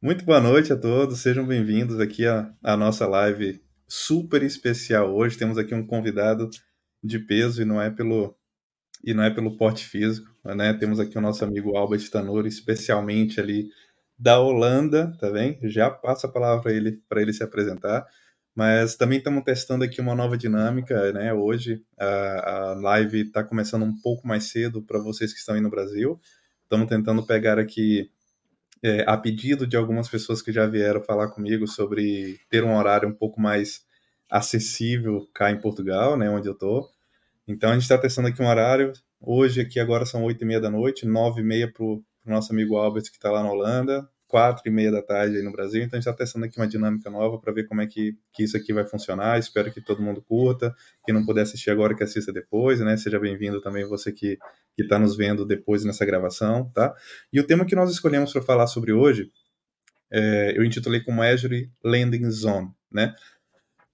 Muito boa noite a todos, sejam bem-vindos aqui à, à, nossa live super especial hoje. Temos aqui um convidado de peso e não é pelo e não é pelo porte físico, né? Temos aqui o nosso amigo Albert Tanuri, especialmente ali da Holanda, tá bem? Já passo a palavra para ele para ele se apresentar. Mas também estamos testando aqui uma nova dinâmica, né? Hoje a, a live está começando um pouco mais cedo para vocês que estão aí no Brasil. Estamos tentando pegar aqui, é, a pedido de algumas pessoas que já vieram falar comigo sobre ter um horário um pouco mais acessível cá em Portugal, né? Onde eu estou. Então a gente está testando aqui um horário. Hoje aqui agora são oito e meia da noite, nove e meia para o nosso amigo Albert que está lá na Holanda quatro e meia da tarde aí no Brasil, então a gente está testando aqui uma dinâmica nova para ver como é que, que isso aqui vai funcionar. Espero que todo mundo curta. Quem não puder assistir agora, que assista depois, né? Seja bem-vindo também você que está nos vendo depois nessa gravação, tá? E o tema que nós escolhemos para falar sobre hoje, é, eu intitulei como Azure Landing Zone, né?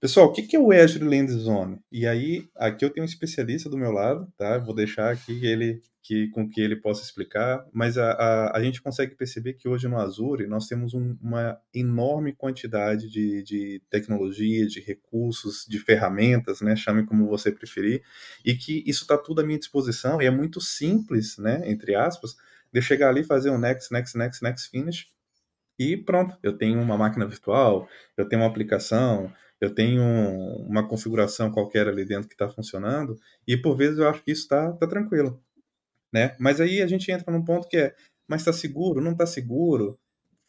Pessoal, o que é o Azure Land Zone? E aí, aqui eu tenho um especialista do meu lado, tá? Vou deixar aqui ele que, com que ele possa explicar, mas a, a, a gente consegue perceber que hoje no Azure nós temos um, uma enorme quantidade de, de tecnologia, de recursos, de ferramentas, né? Chame como você preferir, e que isso está tudo à minha disposição e é muito simples, né? Entre aspas, de eu chegar ali, fazer um next, next, next, next finish e pronto, eu tenho uma máquina virtual, eu tenho uma aplicação, eu tenho uma configuração qualquer ali dentro que está funcionando, e por vezes eu acho que isso está tá tranquilo. Né? Mas aí a gente entra num ponto que é, mas está seguro? Não está seguro?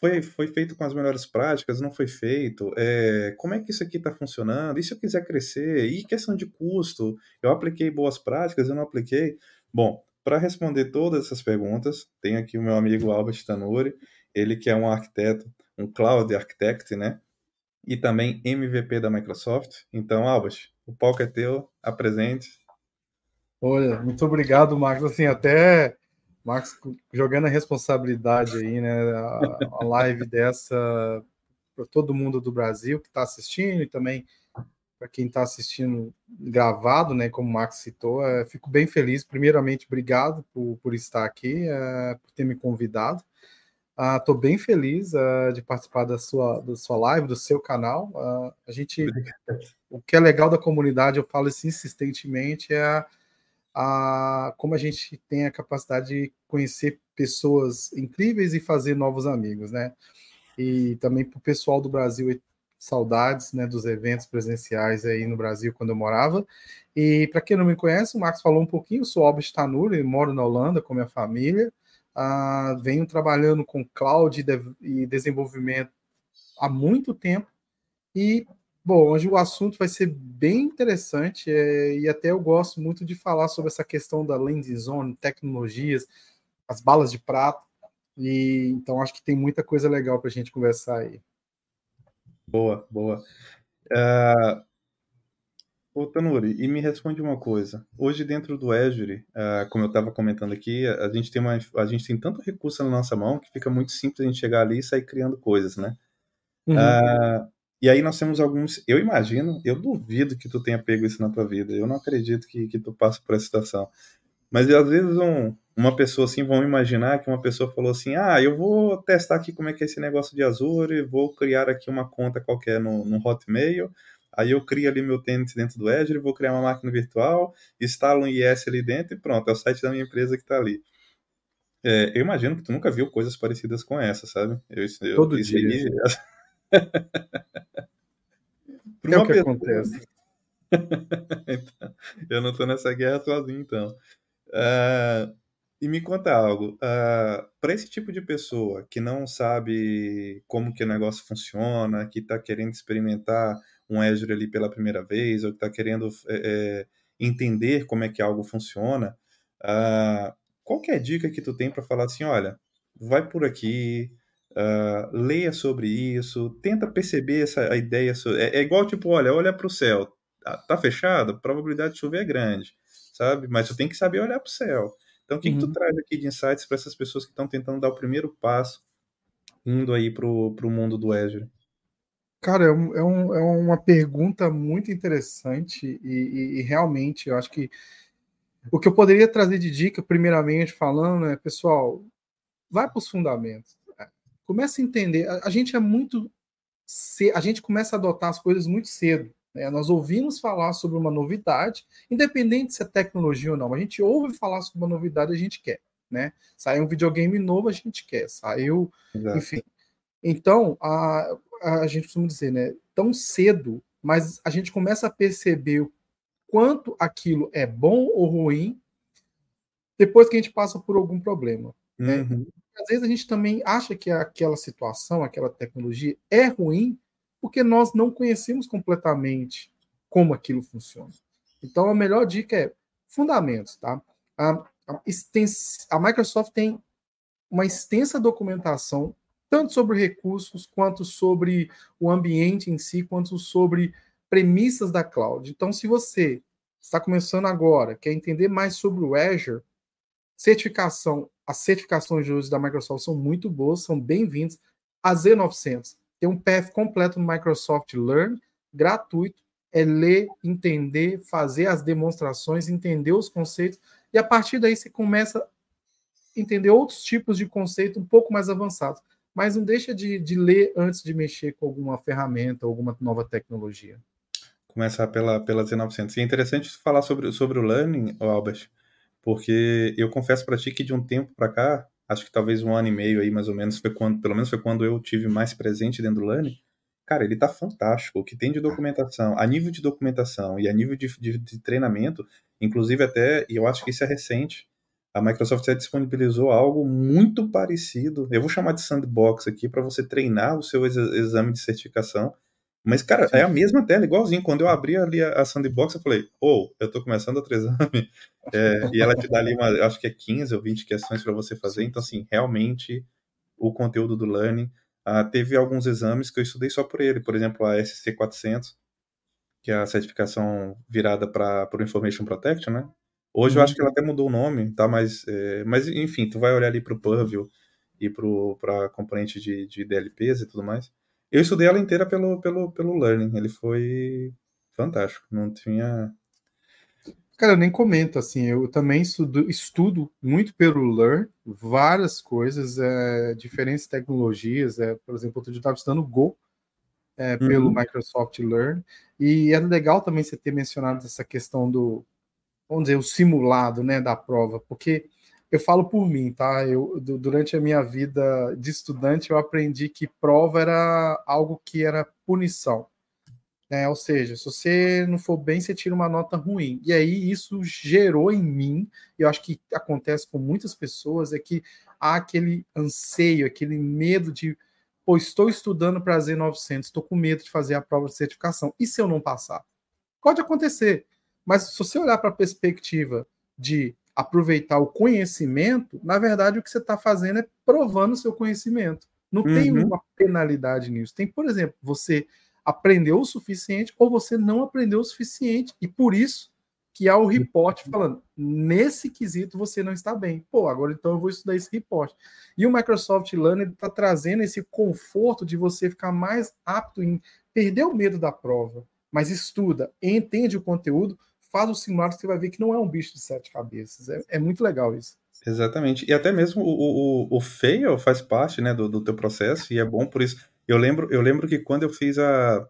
Foi, foi feito com as melhores práticas? Não foi feito? É, como é que isso aqui está funcionando? E se eu quiser crescer? E questão de custo? Eu apliquei boas práticas? Eu não apliquei? Bom, para responder todas essas perguntas, tem aqui o meu amigo Albert Tanuri, ele que é um arquiteto, um cloud architect, né? E também MVP da Microsoft. Então, Albert, o palco é teu, apresente. Olha, muito obrigado, Marcos. Assim, até Marcos jogando a responsabilidade aí, né? A, a live dessa para todo mundo do Brasil que está assistindo e também para quem está assistindo gravado, né? Como o Marcos citou, é, fico bem feliz. Primeiramente, obrigado por, por estar aqui, é, por ter me convidado. Estou uh, bem feliz uh, de participar da sua, da sua live, do seu canal. Uh, a gente, o que é legal da comunidade, eu falo isso insistentemente, é a, a, como a gente tem a capacidade de conhecer pessoas incríveis e fazer novos amigos, né? E também para o pessoal do Brasil, saudades né, dos eventos presenciais aí no Brasil quando eu morava. E para quem não me conhece, o Marcos falou um pouquinho, sou Albert Tanuri, moro na Holanda com minha família. Uh, venho trabalhando com cloud e desenvolvimento há muito tempo e bom, hoje o assunto vai ser bem interessante é, e até eu gosto muito de falar sobre essa questão da landing zone, tecnologias, as balas de prata e então acho que tem muita coisa legal para a gente conversar aí. Boa, boa. Uh, Ô, Tanuri, e me responde uma coisa. Hoje, dentro do Azure, uh, como eu estava comentando aqui, a gente, tem uma, a gente tem tanto recurso na nossa mão que fica muito simples a gente chegar ali e sair criando coisas, né? Uhum. Uh, e aí nós temos alguns. Eu imagino, eu duvido que tu tenha pego isso na tua vida. Eu não acredito que, que tu passe por essa situação. Mas às vezes um, uma pessoa assim, vão imaginar que uma pessoa falou assim: ah, eu vou testar aqui como é que é esse negócio de Azure, vou criar aqui uma conta qualquer no, no Hotmail Aí eu crio ali meu tênis dentro do Azure, vou criar uma máquina virtual, instalo um IS ali dentro e pronto, é o site da minha empresa que está ali. É, eu imagino que tu nunca viu coisas parecidas com essa, sabe? Eu, eu, Todo dia. Aí... é o que pessoa... acontece. então, eu não estou nessa guerra sozinho, então. Uh, e me conta algo. Uh, ah, Para esse tipo de pessoa que não sabe como que o negócio funciona, que está querendo experimentar um Azure ali pela primeira vez, ou que está querendo é, entender como é que algo funciona, uh, qual que é a dica que tu tem para falar assim, olha, vai por aqui, uh, leia sobre isso, tenta perceber essa a ideia, é, é, igual tipo, olha, olha para o céu, tá, tá, fechado, a probabilidade de chover é grande, sabe? Mas tu tem que saber olhar para o céu. Então, o que, uhum. que tu uhum. traz aqui de insights para essas pessoas que estão tentando dar o primeiro passo indo aí para o mundo do Azure? Cara, é, um, é, um, é uma pergunta muito interessante e, e, e, realmente eu acho que o que eu poderia trazer de dica, primeiramente falando, é, pessoal, vai para os fundamentos. Começa a entender. A, a, gente é muito. A gente começa a adotar as coisas muito cedo. Né? Nós ouvimos falar sobre uma novidade, independente se é tecnologia ou não. A gente ouve falar sobre uma novidade, a gente quer. Né? Saiu um videogame novo, a gente quer. Saiu. Exato. Enfim. Então, a, a gente costuma dizer, né? Tão cedo, mas a gente começa a perceber o quanto aquilo é bom ou ruim depois que a gente passa por algum problema. Né? Uhum. Às vezes a gente também acha que aquela situação, aquela tecnologia é ruim porque nós não conhecemos completamente como aquilo funciona. Então a melhor dica é fundamentos, tá? A, a, a Microsoft tem uma extensa documentação tanto sobre recursos quanto sobre o ambiente em si, quanto sobre premissas da cloud. Então, se você está começando agora, quer entender mais sobre o Azure, certificação, as certificações de uso da Microsoft são muito boas, são bem-vindas. A Z900 tem um path completo no Microsoft Learn, gratuito, é ler, entender, fazer as demonstrações, entender os conceitos, e a partir daí você começa a entender outros tipos de conceito um pouco mais avançados. Mas não deixa de, de ler antes de mexer com alguma ferramenta, alguma nova tecnologia começar pela, pela Z900. E é interessante falar sobre, sobre o learning, Albert, porque eu confesso para ti que de um tempo para cá, acho que talvez um ano e meio aí, mais ou menos, foi quando, pelo menos foi quando eu tive mais presente dentro do learning, cara, ele tá fantástico. O que tem de documentação, a nível de documentação e a nível de, de, de treinamento, inclusive até, e eu acho que isso é recente, a Microsoft já disponibilizou algo muito parecido. Eu vou chamar de sandbox aqui para você treinar o seu exame de certificação mas, cara, Sim. é a mesma tela, igualzinho. Quando eu abri ali a, a Sandbox, eu falei, ou oh, eu tô começando outro exame. É, e ela te dá ali, uma, acho que é 15 ou 20 questões para você fazer. Então, assim, realmente, o conteúdo do Learning. Ah, teve alguns exames que eu estudei só por ele. Por exemplo, a SC400, que é a certificação virada para o Information Protection, né? Hoje uhum. eu acho que ela até mudou o nome, tá? Mas, é, mas enfim, tu vai olhar ali para o Purview e para a componente de, de DLPs e tudo mais. Eu estudei ela inteira pelo, pelo, pelo Learning. Ele foi fantástico. Não tinha. Cara, eu nem comento assim. Eu também estudo, estudo muito pelo Learn, várias coisas, é, diferentes tecnologias. É, por exemplo, eu estava estudando Go é, pelo uhum. Microsoft Learn. E é legal também você ter mencionado essa questão do, vamos dizer, o simulado né, da prova, porque eu falo por mim, tá? Eu, durante a minha vida de estudante, eu aprendi que prova era algo que era punição. Né? Ou seja, se você não for bem, você tira uma nota ruim. E aí isso gerou em mim, eu acho que acontece com muitas pessoas, é que há aquele anseio, aquele medo de, pô, estou estudando para Z900, estou com medo de fazer a prova de certificação. E se eu não passar? Pode acontecer. Mas se você olhar para a perspectiva de aproveitar o conhecimento, na verdade o que você está fazendo é provando o seu conhecimento. Não uhum. tem uma penalidade nisso. Tem, por exemplo, você aprendeu o suficiente ou você não aprendeu o suficiente. E por isso que há o reporte falando, nesse quesito você não está bem. Pô, agora então eu vou estudar esse reporte. E o Microsoft Learning está trazendo esse conforto de você ficar mais apto em perder o medo da prova, mas estuda, entende o conteúdo, faz o simulado, você vai ver que não é um bicho de sete cabeças. É, é muito legal isso. Exatamente. E até mesmo o, o, o fail faz parte né, do, do teu processo e é bom por isso. Eu lembro, eu lembro que quando eu fiz a.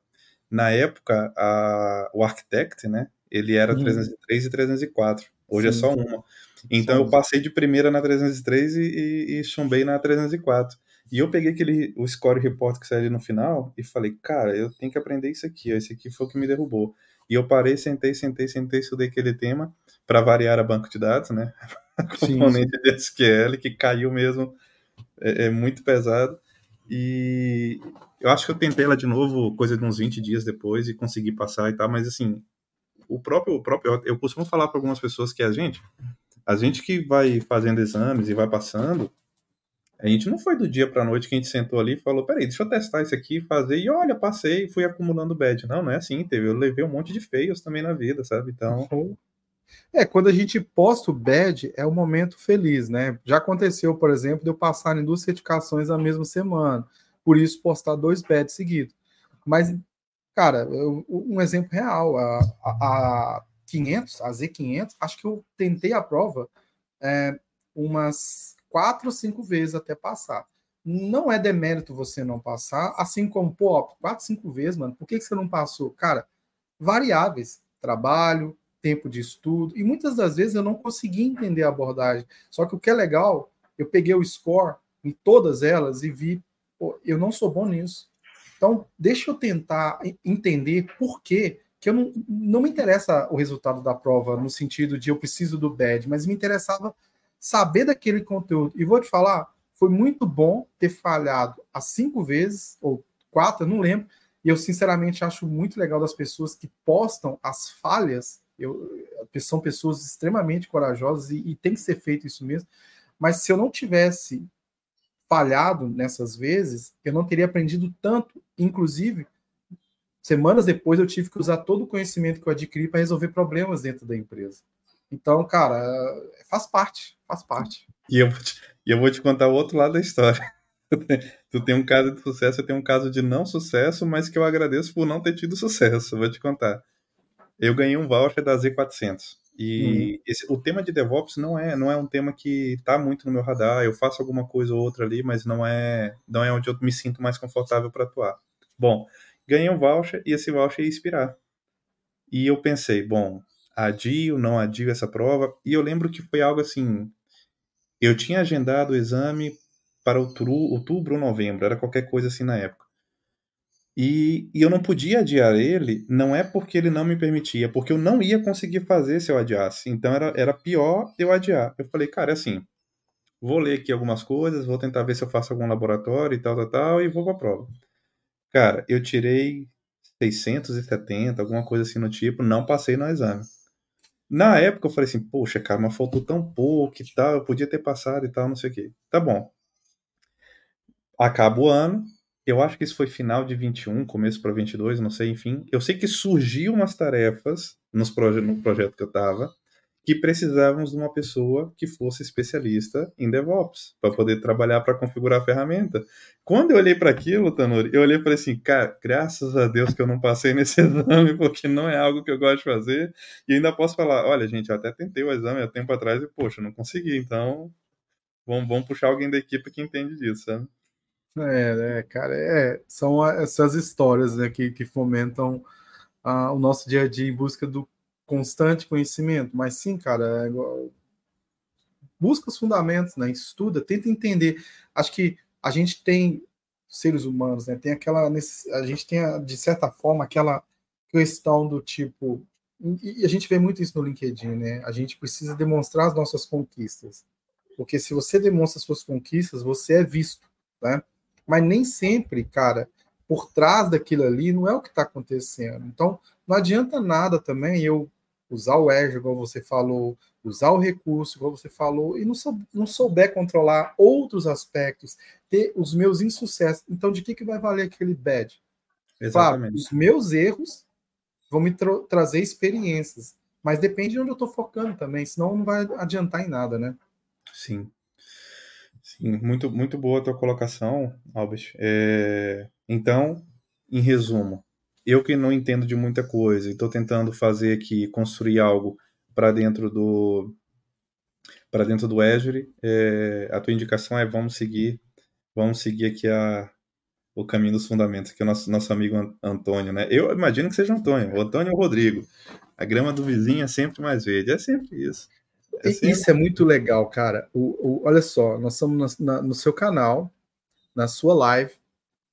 Na época, a, o Architect, né? Ele era hum. 303 e 304. Hoje é Sim. é só uma. Então Sim. eu passei de primeira na 303 e, e, e chumbei na 304. E eu peguei aquele, o score report que saiu ali no final e falei, cara, eu tenho que aprender isso aqui. Esse aqui foi o que me derrubou. E eu parei, sentei, sentei, sentei, estudei aquele tema para variar a banco de dados, né? componente de SQL que caiu mesmo, é, é, muito pesado. E eu acho que eu tentei ela de novo, coisa de uns 20 dias depois e consegui passar e tal, mas assim, o próprio, o próprio eu costumo falar para algumas pessoas que a gente, a gente que vai fazendo exames e vai passando, a gente não foi do dia para noite que a gente sentou ali e falou: peraí, deixa eu testar isso aqui, fazer, e olha, passei, fui acumulando bad. Não, não é assim, teve. Eu levei um monte de feios também na vida, sabe? Então. É, quando a gente posta o bad, é um momento feliz, né? Já aconteceu, por exemplo, de eu passar em duas certificações na mesma semana, por isso postar dois bads seguidos. Mas, cara, eu, um exemplo real, a, a, 500, a Z500, acho que eu tentei a prova é, umas quatro ou cinco vezes até passar. Não é demérito você não passar, assim como, pô, quatro, cinco vezes, mano, por que, você não passou? Cara, variáveis, trabalho, tempo de estudo, e muitas das vezes eu não consegui entender a abordagem. Só que o que é legal, eu peguei o score em todas elas e vi, pô, eu não sou bom nisso. Então, deixa eu tentar entender por quê que eu não, não me interessa o resultado da prova no sentido de eu preciso do badge, mas me interessava saber daquele conteúdo. E vou te falar, foi muito bom ter falhado as cinco vezes, ou quatro, eu não lembro, e eu sinceramente acho muito legal das pessoas que postam as falhas, eu, são pessoas extremamente corajosas e, e tem que ser feito isso mesmo, mas se eu não tivesse falhado nessas vezes, eu não teria aprendido tanto, inclusive semanas depois eu tive que usar todo o conhecimento que eu adquiri para resolver problemas dentro da empresa. Então, cara, faz parte, faz parte. E eu, e eu vou te contar o outro lado da história. Tu tem um caso de sucesso, eu tenho um caso de não sucesso, mas que eu agradeço por não ter tido sucesso. Vou te contar. Eu ganhei um voucher da Z400. E uhum. esse, o tema de DevOps não é, não é um tema que está muito no meu radar. Eu faço alguma coisa ou outra ali, mas não é, não é onde eu me sinto mais confortável para atuar. Bom, ganhei um voucher e esse voucher ia expirar. E eu pensei, bom, adio, não adio essa prova. E eu lembro que foi algo assim. Eu tinha agendado o exame para outubro, outubro ou novembro, era qualquer coisa assim na época. E, e, eu não podia adiar ele, não é porque ele não me permitia, porque eu não ia conseguir fazer se eu adiasse. Então era, era pior eu adiar. Eu falei, cara, é assim, vou ler aqui algumas coisas, vou tentar ver se eu faço algum laboratório e tal, tal, tal, e vou para a prova. Cara, eu tirei 670, alguma coisa assim no tipo, não passei no exame. Na época eu falei assim, poxa, cara, mas faltou tão pouco e tal, eu podia ter passado e tal, não sei o quê. Tá bom. Acaba o ano, eu acho que isso foi final de 21, começo para 22, não sei, enfim. Eu sei que surgiu umas tarefas nos proje no projeto que eu tava, que precisávamos de uma pessoa que fosse especialista em DevOps para poder trabalhar para configurar a ferramenta. Quando eu olhei para aquilo, Tanuri, eu olhei para assim, cara, graças a Deus que eu não passei nesse exame, porque não é algo que eu gosto de fazer. E ainda posso falar, olha, gente, eu até tentei o exame há tempo atrás e, poxa, não consegui. Então, vamos, vamos puxar alguém da equipe que entende disso, sabe? É, é cara, é, são essas histórias né, que, que fomentam uh, o nosso dia a dia em busca do constante conhecimento, mas sim, cara, é igual... busca os fundamentos, né? Estuda, tenta entender. Acho que a gente tem seres humanos, né? Tem aquela a gente tem de certa forma aquela questão do tipo e a gente vê muito isso no LinkedIn, né? A gente precisa demonstrar as nossas conquistas. Porque se você demonstra as suas conquistas, você é visto, né? Mas nem sempre, cara, por trás daquilo ali não é o que está acontecendo. Então, não adianta nada também eu usar o Azure, igual você falou, usar o recurso, igual você falou, e não, sou, não souber controlar outros aspectos, ter os meus insucessos. Então, de que, que vai valer aquele bad? Exatamente. Claro, os meus erros vão me tra trazer experiências, mas depende de onde eu estou focando também, senão não vai adiantar em nada, né? Sim. Sim, muito, muito boa a tua colocação, Albert. É, então, em resumo, eu que não entendo de muita coisa e estou tentando fazer aqui, construir algo para dentro do para dentro do Azure, é, a tua indicação é vamos seguir, vamos seguir aqui a, o caminho dos fundamentos, que é o nosso, nosso amigo Antônio, né? Eu imagino que seja Antônio, o Antônio ou o Rodrigo. A grama do vizinho é sempre mais verde, é sempre isso. É sempre... Isso é muito legal, cara. O, o, olha só, nós estamos na, na, no seu canal, na sua live,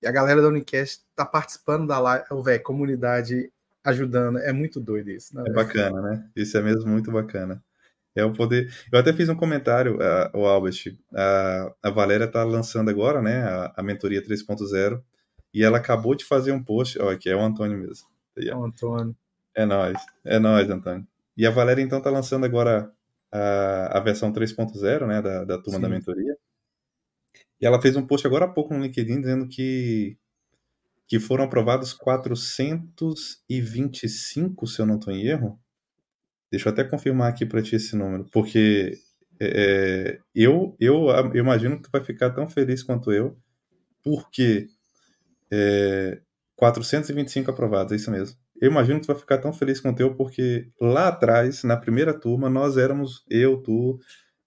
e a galera da Unicast tá participando da live, velho, comunidade ajudando. É muito doido isso. Né, é bacana, né? Isso é mesmo muito bacana. É o poder. Eu até fiz um comentário, uh, o Albert. Uh, a Valéria tá lançando agora, né? A, a mentoria 3.0. E ela acabou de fazer um post. Ó, aqui é o Antônio mesmo. É o Antônio. É nós. É nós, Antônio. E a Valéria, então, tá lançando agora a, a versão 3.0, né? Da, da turma Sim. da mentoria. E ela fez um post agora há pouco no LinkedIn dizendo que, que foram aprovados 425, se eu não estou em erro. Deixa eu até confirmar aqui para ti esse número, porque é, é, eu, eu, eu imagino que tu vai ficar tão feliz quanto eu, porque é, 425 aprovados, é isso mesmo. eu imagino que tu vai ficar tão feliz com o teu, porque lá atrás, na primeira turma, nós éramos, eu, tu,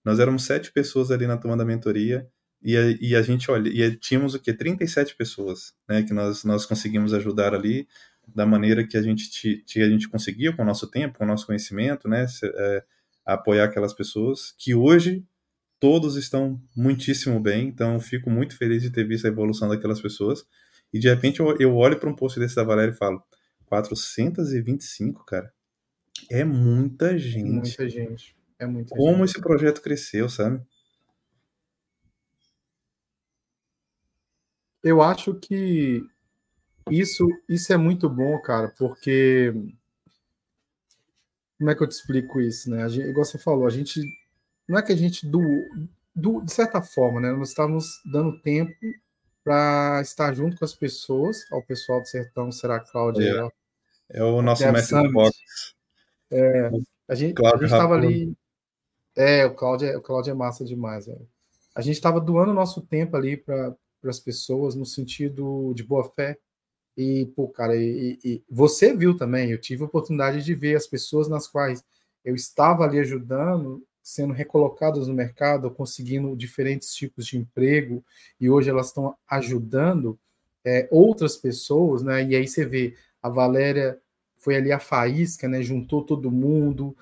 nós éramos sete pessoas ali na turma da mentoria, e a, e a gente, olha, e tínhamos o quê? 37 pessoas, né, que nós, nós conseguimos ajudar ali, da maneira que a gente, que a gente conseguia, com o nosso tempo, com o nosso conhecimento, né, é, apoiar aquelas pessoas, que hoje todos estão muitíssimo bem, então fico muito feliz de ter visto a evolução daquelas pessoas, e de repente eu, eu olho para um post desse da Valéria e falo, 425, cara, é muita gente. Muita gente. É muita Como gente. esse projeto cresceu, sabe? Eu acho que isso, isso é muito bom, cara, porque como é que eu te explico isso, né? A gente, igual você falou, a gente não é que a gente do, do de certa forma, né? Nós estamos dando tempo para estar junto com as pessoas, ao pessoal do sertão, será Cláudia? É, é o nosso mestre Fox. É, a gente estava ali. É, o Cláudio, o Cláudio é massa demais, velho. A gente estava doando nosso tempo ali para as pessoas no sentido de boa fé, e, pô, cara, e, e, você viu também, eu tive a oportunidade de ver as pessoas nas quais eu estava ali ajudando, sendo recolocadas no mercado, conseguindo diferentes tipos de emprego, e hoje elas estão ajudando é, outras pessoas, né? E aí você vê, a Valéria foi ali a faísca, né? Juntou todo mundo,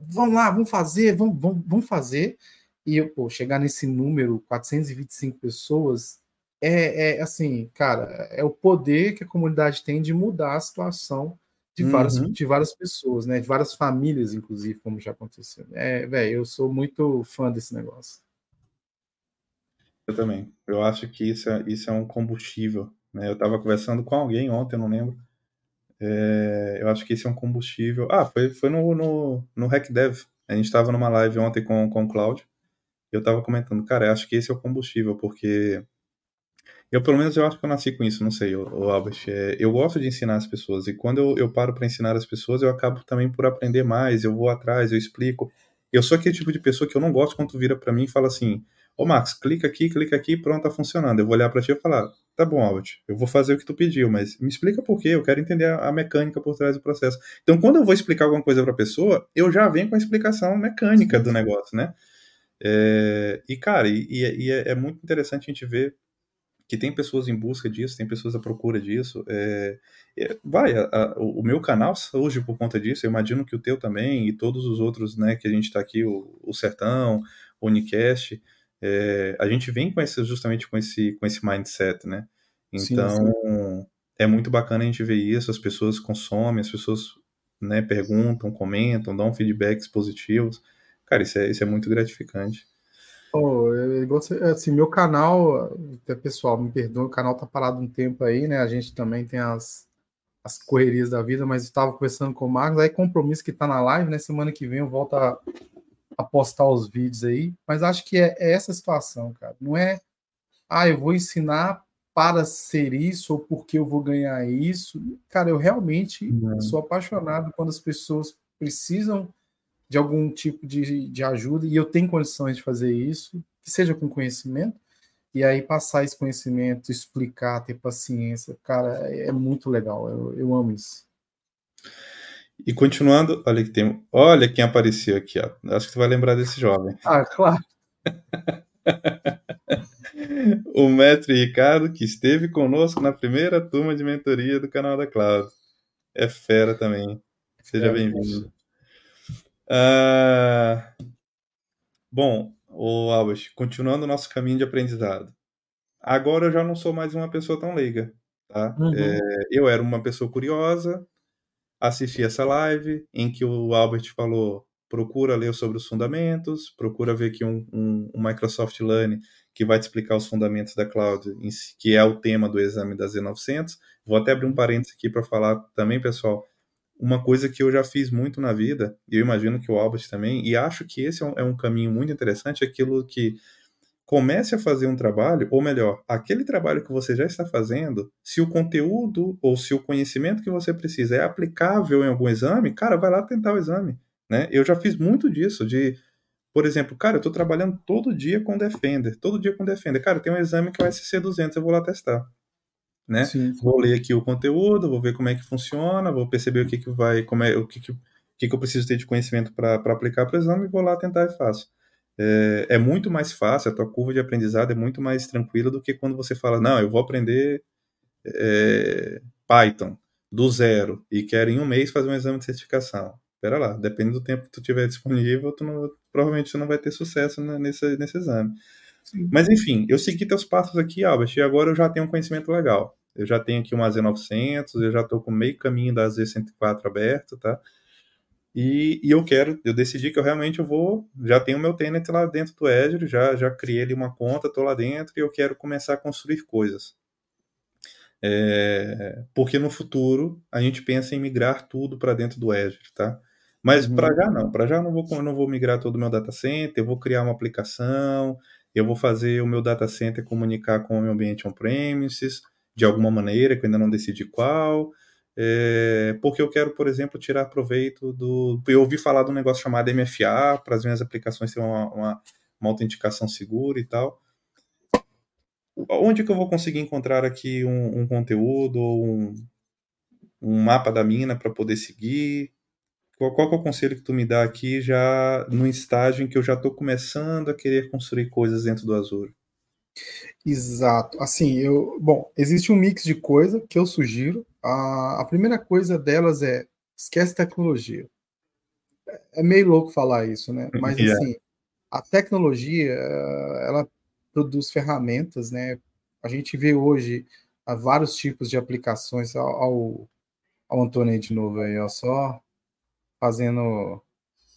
vamos lá, vamos fazer, vamos, vamos, vamos fazer. E pô, chegar nesse número, 425 pessoas, é, é, assim, cara, é o poder que a comunidade tem de mudar a situação de várias, uhum. de várias pessoas, né? De várias famílias, inclusive, como já aconteceu. É, velho, eu sou muito fã desse negócio. Eu também. Eu acho que isso é, isso é um combustível. Né? Eu estava conversando com alguém ontem, eu não lembro. É, eu acho que isso é um combustível. Ah, foi, foi no, no, no HackDev. A gente estava numa live ontem com, com o Cláudio. Eu estava comentando, cara, eu acho que esse é o combustível, porque eu, pelo menos, eu acho que eu nasci com isso, não sei, o, Albert. É, eu gosto de ensinar as pessoas, e quando eu, eu paro para ensinar as pessoas, eu acabo também por aprender mais, eu vou atrás, eu explico. Eu sou aquele tipo de pessoa que eu não gosto quando tu vira para mim e fala assim: Ô Max, clica aqui, clica aqui, pronto, tá funcionando. Eu vou olhar para ti e falar: Tá bom, Albert, eu vou fazer o que tu pediu, mas me explica por quê, eu quero entender a, mecânica por trás do processo. Então, quando eu vou explicar alguma coisa para a pessoa, eu já venho com a explicação mecânica do negócio, né? É, e, cara, e, e é, é muito interessante a gente ver que tem pessoas em busca disso, tem pessoas à procura disso. É, é, vai, a, a, o meu canal surge por conta disso, eu imagino que o teu também, e todos os outros, né, que a gente está aqui, o, o, Sertão, o Unicast, é, a gente vem com esse, justamente com esse, com esse mindset, né? Então, sim, sim. é muito bacana a gente ver isso, as pessoas consomem, as pessoas né, perguntam, comentam, dão feedbacks positivos. Cara, isso é, isso é muito gratificante. Oh, eu, assim, meu canal, até pessoal, me perdoa, o canal tá parado um tempo aí, né? A gente também tem as, as correrias da vida, mas estava conversando com o Marcos, aí compromisso que tá na live, né? Semana que vem eu volto a, a postar os vídeos aí, mas acho que é, é, essa situação, cara. Não é, ah, eu vou ensinar para ser isso ou porque eu vou ganhar isso. Cara, eu realmente uhum. sou apaixonado quando as pessoas precisam de algum tipo de, de ajuda e eu tenho condições de fazer isso, que seja com conhecimento, e aí passar esse conhecimento, explicar, ter paciência, cara, é, muito legal, eu, eu amo isso. E continuando, olha que tem, olha quem apareceu aqui, ó. Acho que tu vai lembrar desse jovem. Ah, claro. o mestre Ricardo, que esteve conosco na primeira turma de mentoria do canal da Cloud. É fera também. Seja é, bem-vindo. Uh, bom, o Albert, continuando o nosso caminho de aprendizado. Agora eu já não sou mais uma pessoa tão leiga, tá? Uhum. É, eu era uma pessoa curiosa, assisti essa live em que o Albert falou procura ler sobre os fundamentos, procura ver aqui um, um, um Microsoft Learn que vai te explicar os fundamentos da cloud, que é o tema do exame da Z900. Vou até abrir um parênteses aqui para falar também, pessoal, uma coisa que eu já fiz muito na vida, e eu imagino que o Albert também, e acho que esse é um, é um caminho muito interessante, aquilo que comece a fazer um trabalho, ou melhor, aquele trabalho que você já está fazendo, se o conteúdo ou se o conhecimento que você precisa é aplicável em algum exame, cara, vai lá tentar o exame, né? Eu já fiz muito disso, de, por exemplo, cara, eu estou trabalhando todo dia com Defender, todo dia com Defender, cara, tem um exame que é o SC200, eu vou lá testar. Né? Sim. Vou ler aqui o conteúdo, vou ver como é que funciona, vou perceber o que, que vai, como é, o que, que, o que, que eu preciso ter de conhecimento para aplicar para o exame e vou lá tentar e faço. É, é, muito mais fácil, a tua curva de aprendizado é muito mais tranquila do que quando você fala, não, eu vou aprender é, Python do zero e quero em um mês fazer um exame de certificação. Espera lá, depende do tempo que tu tiver disponível, tu não, provavelmente você não vai ter sucesso nesse, nesse exame. Sim. Mas enfim, eu segui teus passos aqui, Albert, e agora eu já tenho um conhecimento legal. Eu já tenho aqui uma Z900, eu já estou com meio caminho da Z104 aberto, tá? E, e, eu quero, eu decidi que eu realmente eu vou, já tenho meu tenant lá dentro do Azure, já, já criei ali uma conta, estou lá dentro e eu quero começar a construir coisas. É, porque no futuro a gente pensa em migrar tudo para dentro do Azure, tá? Mas uhum. para já não, para já não vou, não vou migrar todo o meu data center, eu vou criar uma aplicação, eu vou fazer o meu data center comunicar com o meu ambiente on-premises de alguma maneira, que eu ainda não decidi qual, é, porque eu quero, por exemplo, tirar proveito do. Eu ouvi falar de um negócio chamado MFA, para as minhas aplicações terem uma, uma, uma autenticação segura e tal onde que eu vou conseguir encontrar aqui um, um conteúdo ou um, um, mapa da mina para poder seguir? Qual, qual é o conselho que tu me dá aqui já no estágio em que eu já estou começando a querer construir coisas dentro do Azure? Exato. Assim, eu, bom, existe um mix de coisa que eu sugiro. A, a primeira coisa delas é esquece tecnologia. É meio louco falar isso, né? Mas yeah. assim, a tecnologia, ela produz ferramentas, né? A gente vê hoje há vários tipos de aplicações ao, ao Antônio de novo aí, ó, só fazendo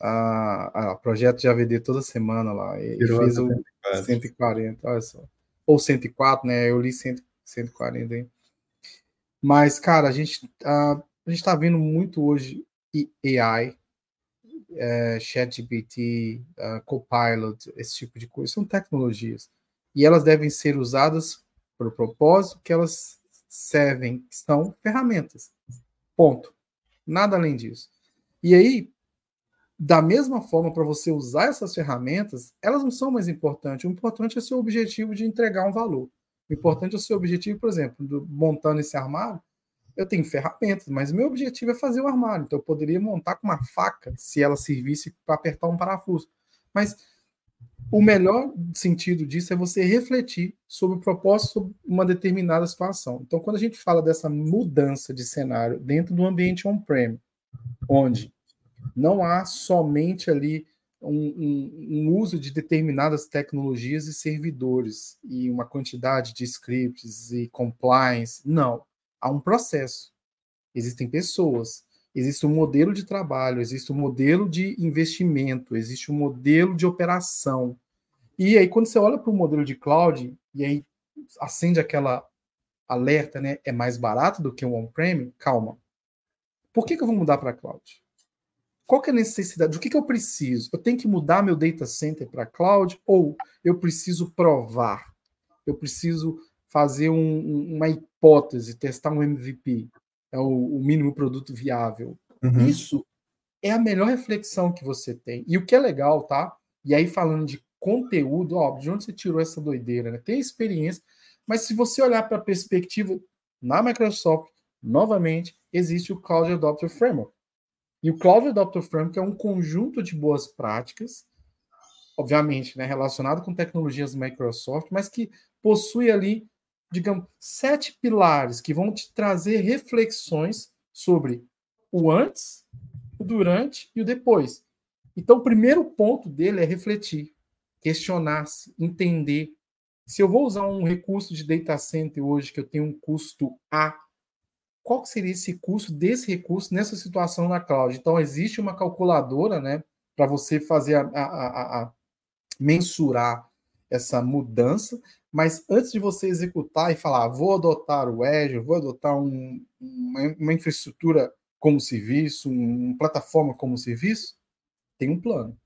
a, a projeto de AVD toda semana lá. E fez o 140, olha só. Ou 104, né? Eu li 100, 140 aí. Mas, cara, a gente, a, a gente tá vendo muito hoje AI, é, ChatGPT, uh, Copilot, esse tipo de coisa. São tecnologias e elas devem ser usadas para o propósito que elas servem, são ferramentas. Ponto. Nada além disso. E aí, da mesma forma, para você usar essas ferramentas, elas não são mais importantes. O importante é seu objetivo de entregar um valor. O importante é o seu objetivo, por exemplo, do, montando esse armário. Eu tenho ferramentas, mas meu objetivo é fazer o armário. Então, eu poderia montar com uma faca se ela servisse para apertar um parafuso. Mas o melhor sentido disso é você refletir sobre o propósito de uma determinada situação. Então, quando a gente fala dessa mudança de cenário dentro do ambiente on-prem, onde não há somente ali um, um, um, uso de determinadas tecnologias e servidores e uma quantidade de scripts e compliance, não. Há um processo. Existem pessoas, existe um modelo de trabalho, existe um modelo de investimento, existe um modelo de operação, e aí, quando você olha para o modelo de cloud, e aí acende aquela alerta, né? É mais barato do que o on-prem? Calma. Por que, que eu vou mudar para cloud? Qual que é a necessidade? O que, que eu preciso? Eu tenho que mudar meu data center para cloud ou eu preciso provar? Eu preciso fazer um, uma hipótese, testar um MVP, é o, o mínimo produto viável. Uhum. Isso é a melhor reflexão que você tem. E o que é legal, tá? E aí falando de conteúdo, ó, de onde você tirou essa doideira, né? Tem experiência, mas se você olhar para a perspectiva na Microsoft, novamente, existe o Cloud Adopter Framework. E o Cloud Adopter Framework é um conjunto de boas práticas, obviamente, né, relacionado com tecnologias Microsoft, mas que possui ali, digamos, sete pilares que vão te trazer reflexões sobre o antes, o durante e o depois. Então, o primeiro ponto dele é refletir questionar-se, entender. Se eu vou usar um recurso de data center hoje que eu tenho um custo A, qual seria esse custo desse recurso nessa situação na cloud? Então, existe uma calculadora né, para você fazer a, a, a, a, mensurar essa mudança, mas antes de você executar e falar, vou adotar o Azure, vou adotar um, uma, uma infraestrutura como serviço, uma plataforma como serviço, tem um plano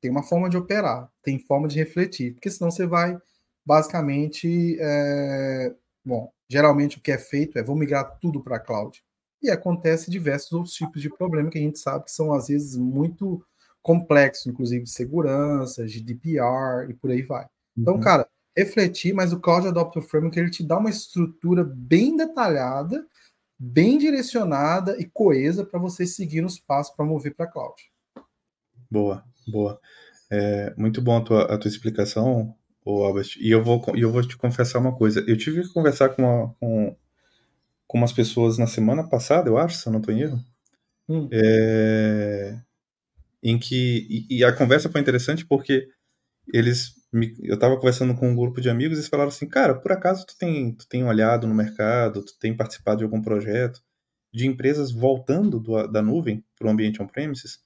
tem uma forma de operar, tem forma de refletir, porque senão você vai basicamente, é, bom, geralmente o que é feito é vou migrar tudo para a cloud. E acontece diversos outros tipos de problema que a gente sabe que são às vezes muito complexos, inclusive de segurança, GDPR e por aí vai. Então, uhum. cara, refletir, mas o Cloud Adopter Framework ele te dá uma estrutura bem detalhada, bem direcionada e coesa para você seguir nos passos para mover para cloud. Boa, boa. É, muito bom a tua, a tua explicação, o Albert. E eu vou, eu vou te confessar uma coisa. Eu tive que conversar com, uma, com, com umas pessoas na semana passada, eu acho, se eu não estou em erro. Hum. É, em que e, e, a conversa foi interessante porque eles me, eu estava conversando com um grupo de amigos e eles falaram assim, cara, por acaso tu tem, tu tem olhado no mercado, tu tem participado de algum projeto de empresas voltando do, da nuvem para o ambiente on-premises?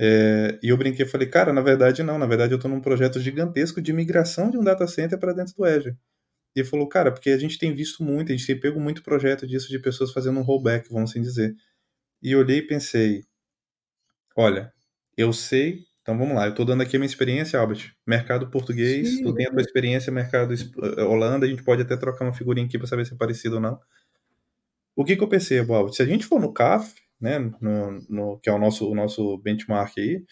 É, e eu brinquei e falei, cara, na verdade não, na verdade eu estou num projeto gigantesco de migração de um data center para dentro do Azure. E ele falou, cara, porque a gente tem visto muito, a gente tem pego muito projeto disso de pessoas fazendo um rollback, vamos assim dizer. E olhei e pensei, olha, eu sei, então vamos lá, eu estou dando aqui a minha experiência, Albert, mercado português, Sim, tu tem a tua experiência, mercado eh, Holanda, a gente pode até trocar uma figurinha aqui para saber se é parecido ou não. O que, que eu percebo, Albert? Se a gente for no CAF, né, no, no, que é o nosso, o nosso benchmark aí,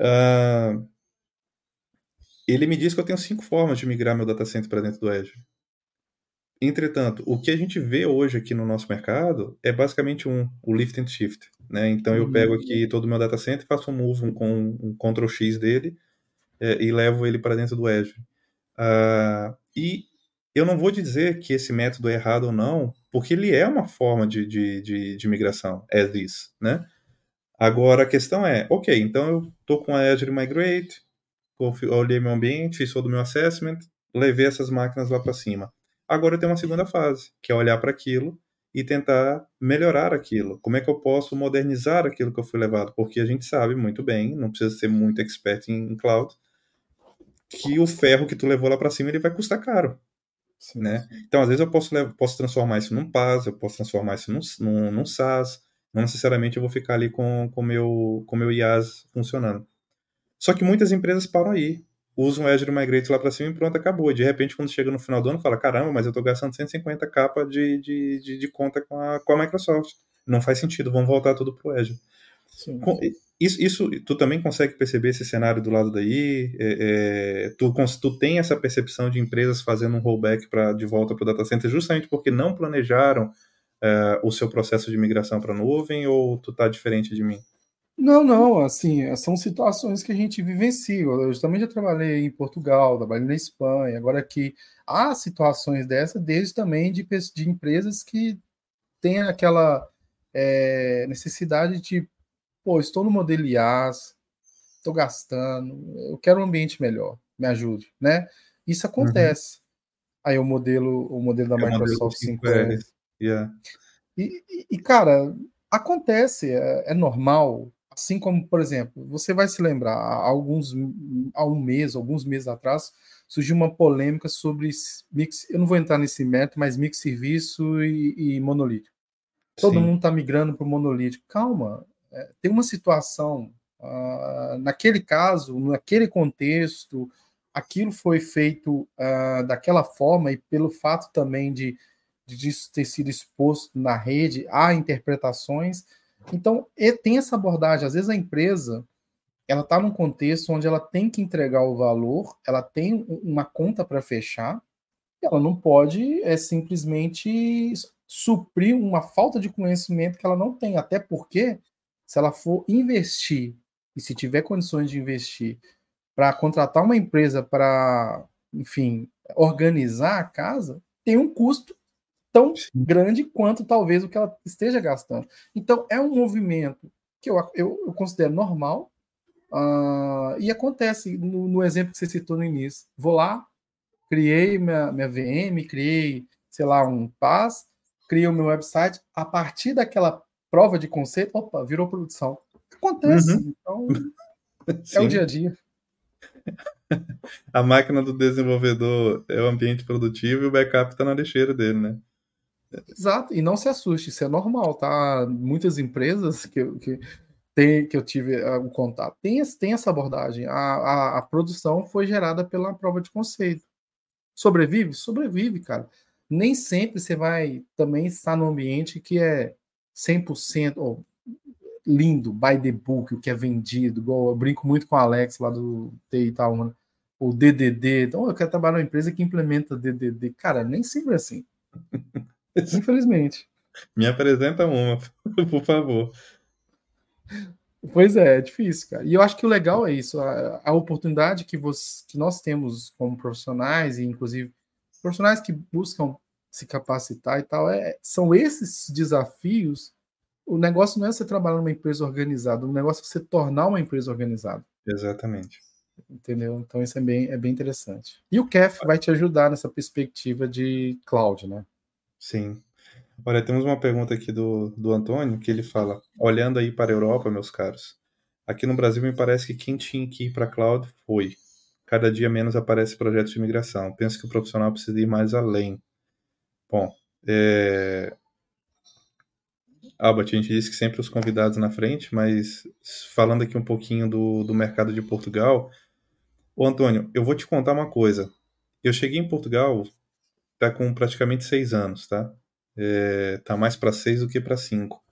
uh, ele me diz que eu tenho cinco formas de migrar meu data center para dentro do Azure. Entretanto, o que a gente vê hoje aqui no nosso mercado é basicamente um, o lift and shift. Né? Então eu pego aqui uhum. todo o meu data center, faço um move um, com um Ctrl X dele é, e levo ele para dentro do Azure. Uh, e eu não vou dizer que esse método é errado ou não, porque ele é uma forma de, de, de, de migração, as is, né? Agora a questão é, ok, então eu estou com a Azure Migrate, olhei meu ambiente, fiz todo o meu assessment, levei essas máquinas lá para cima. Agora eu tenho uma segunda fase, que é olhar para aquilo e tentar melhorar aquilo. Como é que eu posso modernizar aquilo que eu fui levado? Porque a gente sabe muito bem, não precisa ser muito expert em cloud, que o ferro que tu levou lá para cima ele vai custar caro. Sim, né? Então, às vezes, eu posso, posso transformar isso num PaaS, eu posso transformar isso num, num, num SaaS, não necessariamente eu vou ficar ali com o meu, com meu IaaS funcionando. Só que muitas empresas param aí, usam o Azure Migrate lá para cima e pronto, acabou. De repente, quando chega no final do ano, fala, caramba, mas eu estou gastando 150 capa de, de, de, de, conta com a, com a Microsoft. Não faz sentido, vamos voltar tudo para o Azure. Com, isso, isso, tu também consegue perceber esse cenário do lado daí? É, é, tu, tu tem essa percepção de empresas fazendo um rollback pra, de volta para o data center justamente porque não planejaram é, o seu processo de migração para a nuvem ou tu tá diferente de mim? Não, não, assim, são situações que a gente vivencia. Eu também já trabalhei em Portugal, trabalhei na Espanha, agora aqui há situações dessas, desde também de, de empresas que têm aquela é, necessidade de pô, estou no modelo IaaS, estou gastando, eu quero um ambiente melhor, me ajude, né? Isso uhum. acontece. Uhum. Aí o modelo, o modelo da é Microsoft 5R. Yeah. E, e, e, cara, acontece, é, é, normal. Assim como, por exemplo, você vai se lembrar, há alguns há um mês, alguns meses atrás, surgiu uma polêmica sobre mix. Eu não vou entrar nesse método, mas mix serviço e, e monolítico. Todo Sim. mundo está migrando para o monolítico. Calma, é, tem uma situação, uh, naquele caso, naquele contexto, aquilo foi feito uh, daquela forma e pelo fato também de, de isso ter sido exposto na rede, há interpretações. Então, tem essa abordagem. Às vezes a empresa ela está num contexto onde ela tem que entregar o valor, ela tem uma conta para fechar, ela não pode é simplesmente suprir uma falta de conhecimento que ela não tem, até porque se ela for investir, e se tiver condições de investir, para contratar uma empresa para, enfim, organizar a casa, tem um custo tão Sim. grande quanto talvez o que ela esteja gastando. Então, é um movimento que eu, eu, eu considero normal, uh, e acontece no, no, exemplo que você citou no início. Vou lá, criei minha, minha VM, criei, sei lá, um PAS, criei o meu website, a partir daquela prova de conceito, opa, virou produção. Acontece. Uhum. Então, é o dia a dia. A máquina do desenvolvedor é o ambiente produtivo e o backup está na lixeira dele, né? Exato, e não se assuste, isso é normal, tá? Muitas empresas que, que, tem, que eu tive o um contato tem, tem essa abordagem. A, a, a, produção foi gerada pela prova de conceito. Sobrevive? Sobrevive, cara. Nem sempre você vai também estar num ambiente que é 100% oh, lindo, by the book, o que é vendido. Igual eu brinco muito com o Alex lá do TI Itaúna. o DDD. Então, eu quero trabalhar numa empresa que implementa DDD. Cara, nem sempre é assim. Infelizmente. Me apresenta uma, por favor. Pois é, é difícil, cara. E eu acho que o legal é isso, a, a oportunidade que, você, que nós temos como profissionais, e inclusive profissionais que buscam se capacitar e tal, é, são esses desafios. O negócio não é você trabalhar numa empresa organizada, o negócio é você tornar uma empresa organizada. Exatamente. Entendeu? Então isso é bem, é bem interessante. E o KEF vai te ajudar nessa perspectiva de cloud, né? Sim. Olha, temos uma pergunta aqui do, do Antônio, que ele fala: olhando aí para a Europa, meus caros, aqui no Brasil me parece que quem tinha que ir para a cloud foi. Cada dia menos aparece projetos de migração. Penso que o profissional precisa ir mais além. Bom, é... Albert, a gente disse que sempre os convidados na frente, mas falando aqui um pouquinho do, do mercado de Portugal, Ô Antônio, eu vou te contar uma coisa. Eu cheguei em Portugal tá com praticamente seis anos, tá? É, tá mais para seis do que para cinco.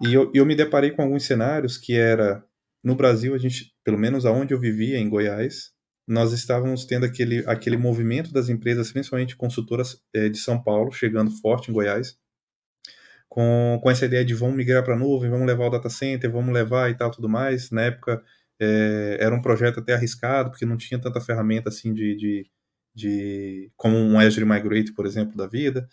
E eu, eu me deparei com alguns cenários que era no Brasil a gente, pelo menos aonde eu vivia em Goiás, nós estávamos tendo aquele aquele movimento das empresas, principalmente consultoras é, de São Paulo, chegando forte em Goiás, com, com essa ideia de vamos migrar para a nuvem, vamos levar o data center, vamos levar e tal tudo mais. Na época é, era um projeto até arriscado, porque não tinha tanta ferramenta assim de, de, de como um Azure Migrate, por exemplo, da vida.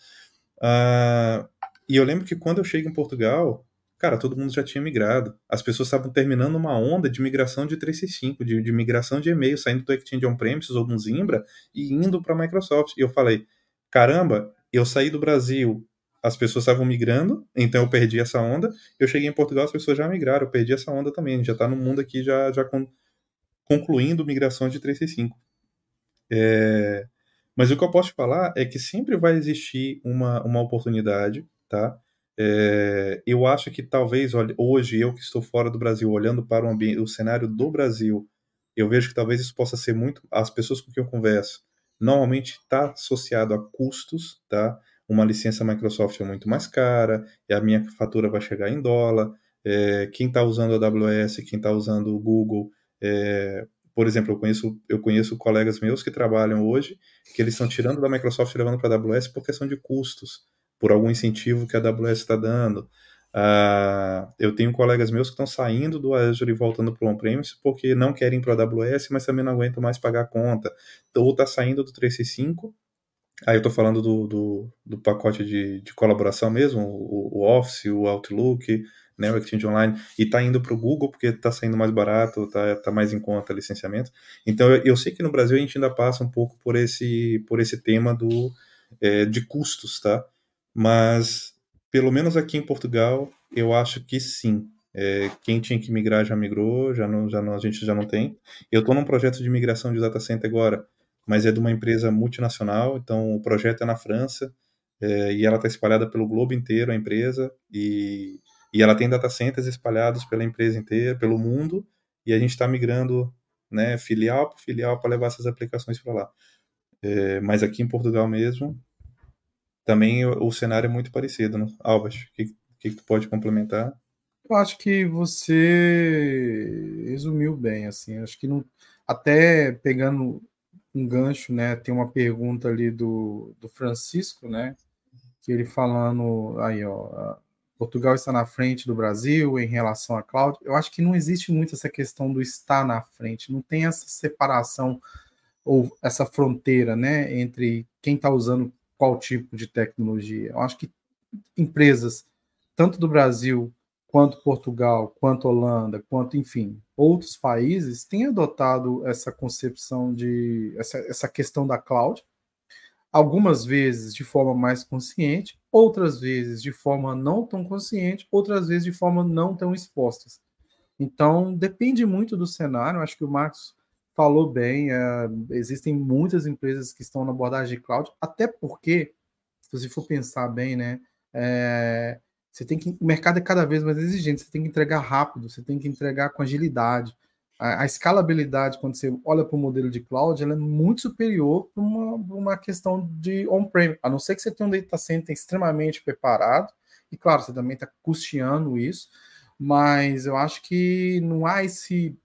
Uh, e eu lembro que quando eu cheguei em Portugal, cara, todo mundo já tinha migrado. As pessoas estavam terminando uma onda de migração de 365, de, de migração de e-mail, saindo do Exchange On-Premises ou do Zimbra e indo para a Microsoft. E eu falei, caramba, eu saí do Brasil, as pessoas estavam migrando, então eu perdi essa onda. Eu cheguei em Portugal, as pessoas já migraram, eu perdi essa onda também. Já está no mundo aqui já, já con concluindo migrações de 365. É... Mas o que eu posso falar é que sempre vai existir uma, uma oportunidade, tá? É... eu acho que talvez hoje, eu que estou fora do Brasil, olhando para o, ambiente, o cenário do Brasil, eu vejo que talvez isso possa ser muito. As pessoas com quem eu converso normalmente está associado a custos, tá? uma licença Microsoft é muito mais cara, e a minha fatura vai chegar em dólar. É, quem está usando a AWS, quem está usando o Google, é, por exemplo, eu conheço, eu conheço colegas meus que trabalham hoje, que eles estão tirando da Microsoft e levando para a AWS por questão de custos, por algum incentivo que a AWS está dando. Uh, eu tenho colegas meus que estão saindo do Azure e voltando para o on-premise porque não querem para a AWS, mas também não aguentam mais pagar a conta. Ou está saindo do 365 Aí eu estou falando do, do, do, pacote de, de colaboração mesmo, o, o, Office, o Outlook, né, o Exchange Online, e está indo para o Google porque está saindo mais barato, está tá mais em conta licenciamento. Então eu, eu, sei que no Brasil a gente ainda passa um pouco por esse, por esse tema do, é, de custos, tá? Mas pelo menos aqui em Portugal eu acho que sim. É, quem tinha que migrar já migrou, já não, já não, a gente já não tem. Eu estou num projeto de migração de data center agora mas é de uma empresa multinacional, então o projeto é na França é, e ela está espalhada pelo globo inteiro, a empresa, e, e ela tem data centers espalhados pela empresa inteira, pelo mundo, e a gente está migrando né, filial por filial para levar essas aplicações para lá. É, mas aqui em Portugal mesmo, também o, o cenário é muito parecido, né? Albas, o que, que, que tu pode complementar? Eu acho que você resumiu bem, assim, acho que não, até pegando um gancho, né? Tem uma pergunta ali do, do Francisco, né? Que ele falando aí, ó, Portugal está na frente do Brasil em relação à cloud. Eu acho que não existe muito essa questão do estar na frente, não tem essa separação ou essa fronteira, né, entre quem está usando qual tipo de tecnologia. Eu acho que empresas tanto do Brasil quanto Portugal, quanto Holanda, quanto, enfim, outros países têm adotado essa concepção de essa, essa questão da cloud, algumas vezes de forma mais consciente, outras vezes de forma não tão consciente, outras vezes de forma não tão expostas. Então, depende muito do cenário. Acho que o Marcos falou bem. É, existem muitas empresas que estão na abordagem de cloud, até porque, se você for pensar bem, né, é, você tem que, o mercado é cada vez mais exigente, você tem que entregar rápido, você tem que entregar com agilidade. A, a escalabilidade, quando você olha para o modelo de cloud, ela é muito superior para uma, uma questão de on-prem, a não ser que você tenha um data center extremamente preparado, e claro, você também está custeando isso, mas eu acho que não há esse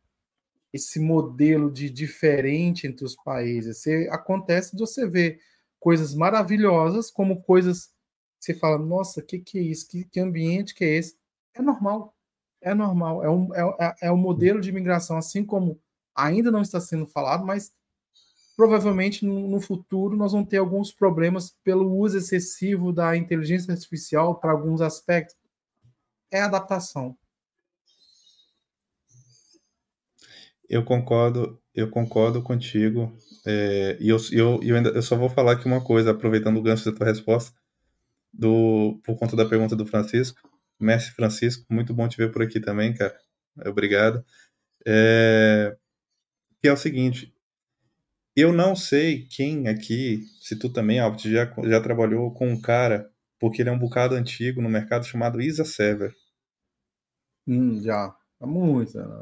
esse modelo de diferente entre os países. Você, acontece de você ver coisas maravilhosas como coisas você fala, nossa, que, que é isso? Que, que, ambiente que é esse? É normal. É normal. É um, é, é, é um modelo de imigração, assim como ainda não está sendo falado, mas provavelmente no, no futuro nós vamos ter alguns problemas pelo uso excessivo da inteligência artificial para alguns aspectos. É adaptação. Eu concordo, eu concordo contigo. É, e eu, eu, eu, ainda, eu só vou falar aqui uma coisa, aproveitando o gancho da tua resposta, do, por conta da pergunta do Francisco. Mestre Francisco, muito bom te ver por aqui também, cara. Obrigado. É, que é o seguinte, eu não sei quem aqui, se tu também, Albert, já, já trabalhou com um cara, porque ele é um bocado antigo no mercado chamado Isa Sever. Hum, já. Há.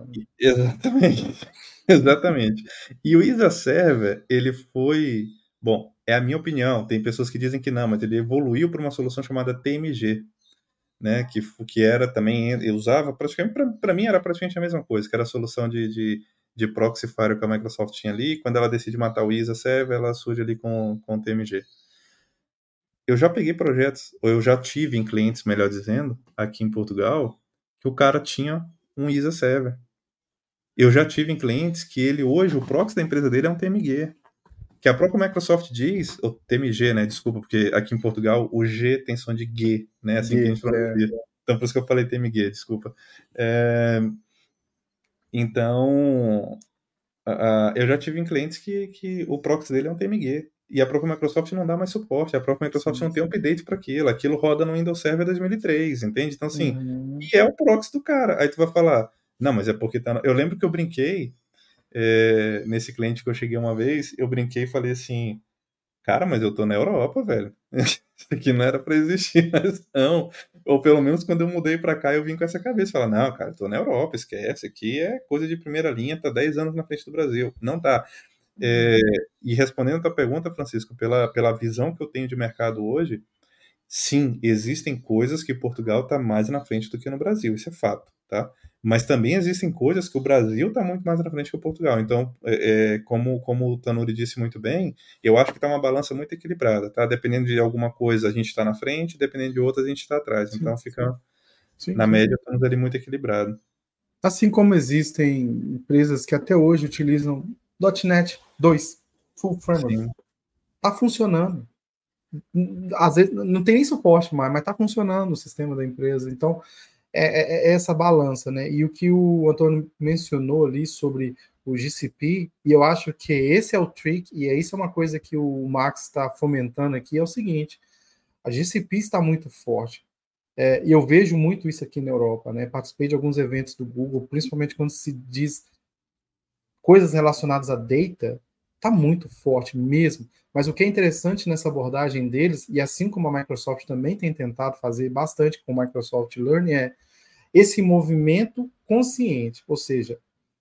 Né? Exatamente. Exatamente. E o Isa Server, ele foi. Bom, é a minha opinião. Tem pessoas que dizem que não, mas ele evoluiu para uma solução chamada TMG, né? Que, que era também. Eu usava praticamente. Para mim, era praticamente a mesma coisa, que era a solução de, de, de proxy firewall que a Microsoft tinha ali. Quando ela decide matar o Isa Server, ela surge ali com, com o TMG. Eu já peguei projetos, ou eu já tive em clientes, melhor dizendo, aqui em Portugal, que o cara tinha um ISA Server. Eu já tive em clientes que ele hoje, o proxy da empresa dele é um TMG. Que a própria Microsoft diz, o TMG, né? Desculpa, porque aqui em Portugal o G tem som de G, né? Assim G, que a gente pronuncia. É. Então por isso que eu falei TMG, desculpa. É... Então, uh, eu já tive em clientes que, que o proxy dele é um TMG. E a própria Microsoft não dá mais suporte, a própria Microsoft sim, não tem update para aquilo, aquilo roda no Windows Server 2003, entende? Então, assim, uhum. e é o proxy do cara. Aí tu vai falar, não, mas é porque tá. Eu lembro que eu brinquei é, nesse cliente que eu cheguei uma vez, eu brinquei e falei assim, cara, mas eu tô na Europa, velho. Isso aqui não era para existir, mas não. Ou pelo menos quando eu mudei para cá, eu vim com essa cabeça. Falar, não, cara, eu tô na Europa, esquece. Aqui é coisa de primeira linha, tá 10 anos na frente do Brasil. Não tá. É, e respondendo a tua pergunta, Francisco, pela, pela visão que eu tenho de mercado hoje, sim, existem coisas que Portugal está mais na frente do que no Brasil, isso é fato, tá? Mas também existem coisas que o Brasil está muito mais na frente que o Portugal. Então, é, é, como, como o Tanuri disse muito bem, eu acho que está uma balança muito equilibrada, tá? Dependendo de alguma coisa, a gente está na frente, dependendo de outra, a gente está atrás. Sim, então, fica, sim. na sim. média, estamos ali muito equilibrado. Assim como existem empresas que até hoje utilizam .NET 2, full framework. Tá funcionando. Às vezes não tem nem suporte mais, mas tá funcionando o sistema da empresa. Então, é, é, é essa balança, né? E o que o Antônio mencionou ali sobre o GCP, e eu acho que esse é o trick, e isso é uma coisa que o Max está fomentando aqui, é o seguinte, a GCP está muito forte, é, e eu vejo muito isso aqui na Europa, né? Participei de alguns eventos do Google, principalmente quando se diz coisas relacionadas a data, está muito forte mesmo. Mas o que é interessante nessa abordagem deles, e assim como a Microsoft também tem tentado fazer bastante com o Microsoft Learning, é esse movimento consciente. Ou seja,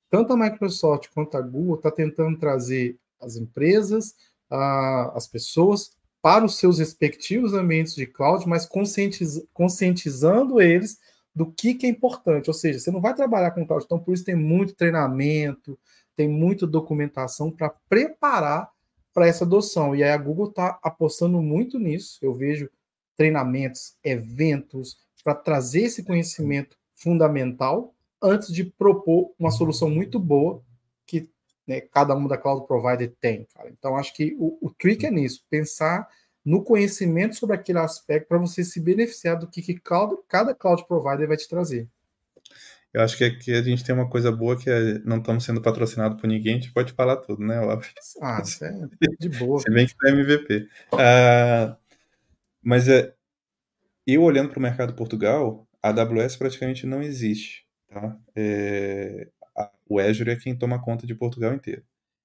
tanto a Microsoft quanto a Google está tentando trazer as empresas, a, as pessoas para os seus respectivos ambientes de cloud, mas conscientiz, conscientizando eles do que, que é importante. Ou seja, você não vai trabalhar com cloud, então por isso tem muito treinamento, tem muita documentação para preparar para essa adoção. E aí a Google está apostando muito nisso. Eu vejo treinamentos, eventos, para trazer esse conhecimento fundamental antes de propor uma solução muito boa que né, cada uma da cloud provider tem. Cara. Então, acho que o, o trick é nisso, pensar no conhecimento sobre aquele aspecto para você se beneficiar do que, que cada cloud provider vai te trazer. Eu acho que aqui a gente tem uma coisa boa que é, não estamos sendo patrocinados por ninguém, a gente pode falar tudo, né, Óbvio. Ah, é de boa. Se bem que é MVP. Uh, mas é, eu olhando para o mercado Portugal, a AWS praticamente não existe. Tá? É, a, o Azure é quem toma conta de Portugal inteiro.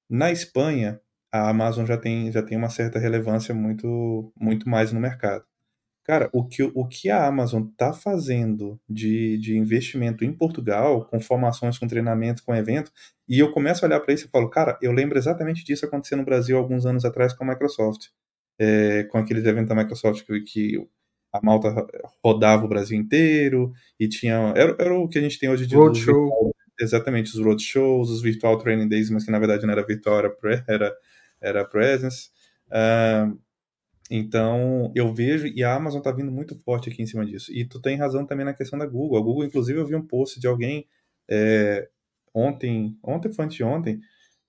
Na Espanha, a Amazon já tem, já tem uma certa relevância muito, muito mais no mercado. Cara, o que, o que a Amazon está fazendo de, de investimento em Portugal, com formações, com treinamento, com evento, e eu começo a olhar para isso e falo, cara, eu lembro exatamente disso acontecer no Brasil alguns anos atrás com a Microsoft. É, com aqueles eventos da Microsoft que, que a malta rodava o Brasil inteiro e tinha. Era, era o que a gente tem hoje de. Roadshow. exatamente os roadshows, os virtual training days, mas que na verdade não era virtual, era, era, era presence. Uh, então, eu vejo, e a Amazon está vindo muito forte aqui em cima disso. E tu tem razão também na questão da Google. A Google, inclusive, eu vi um post de alguém é, ontem, ontem foi anteontem,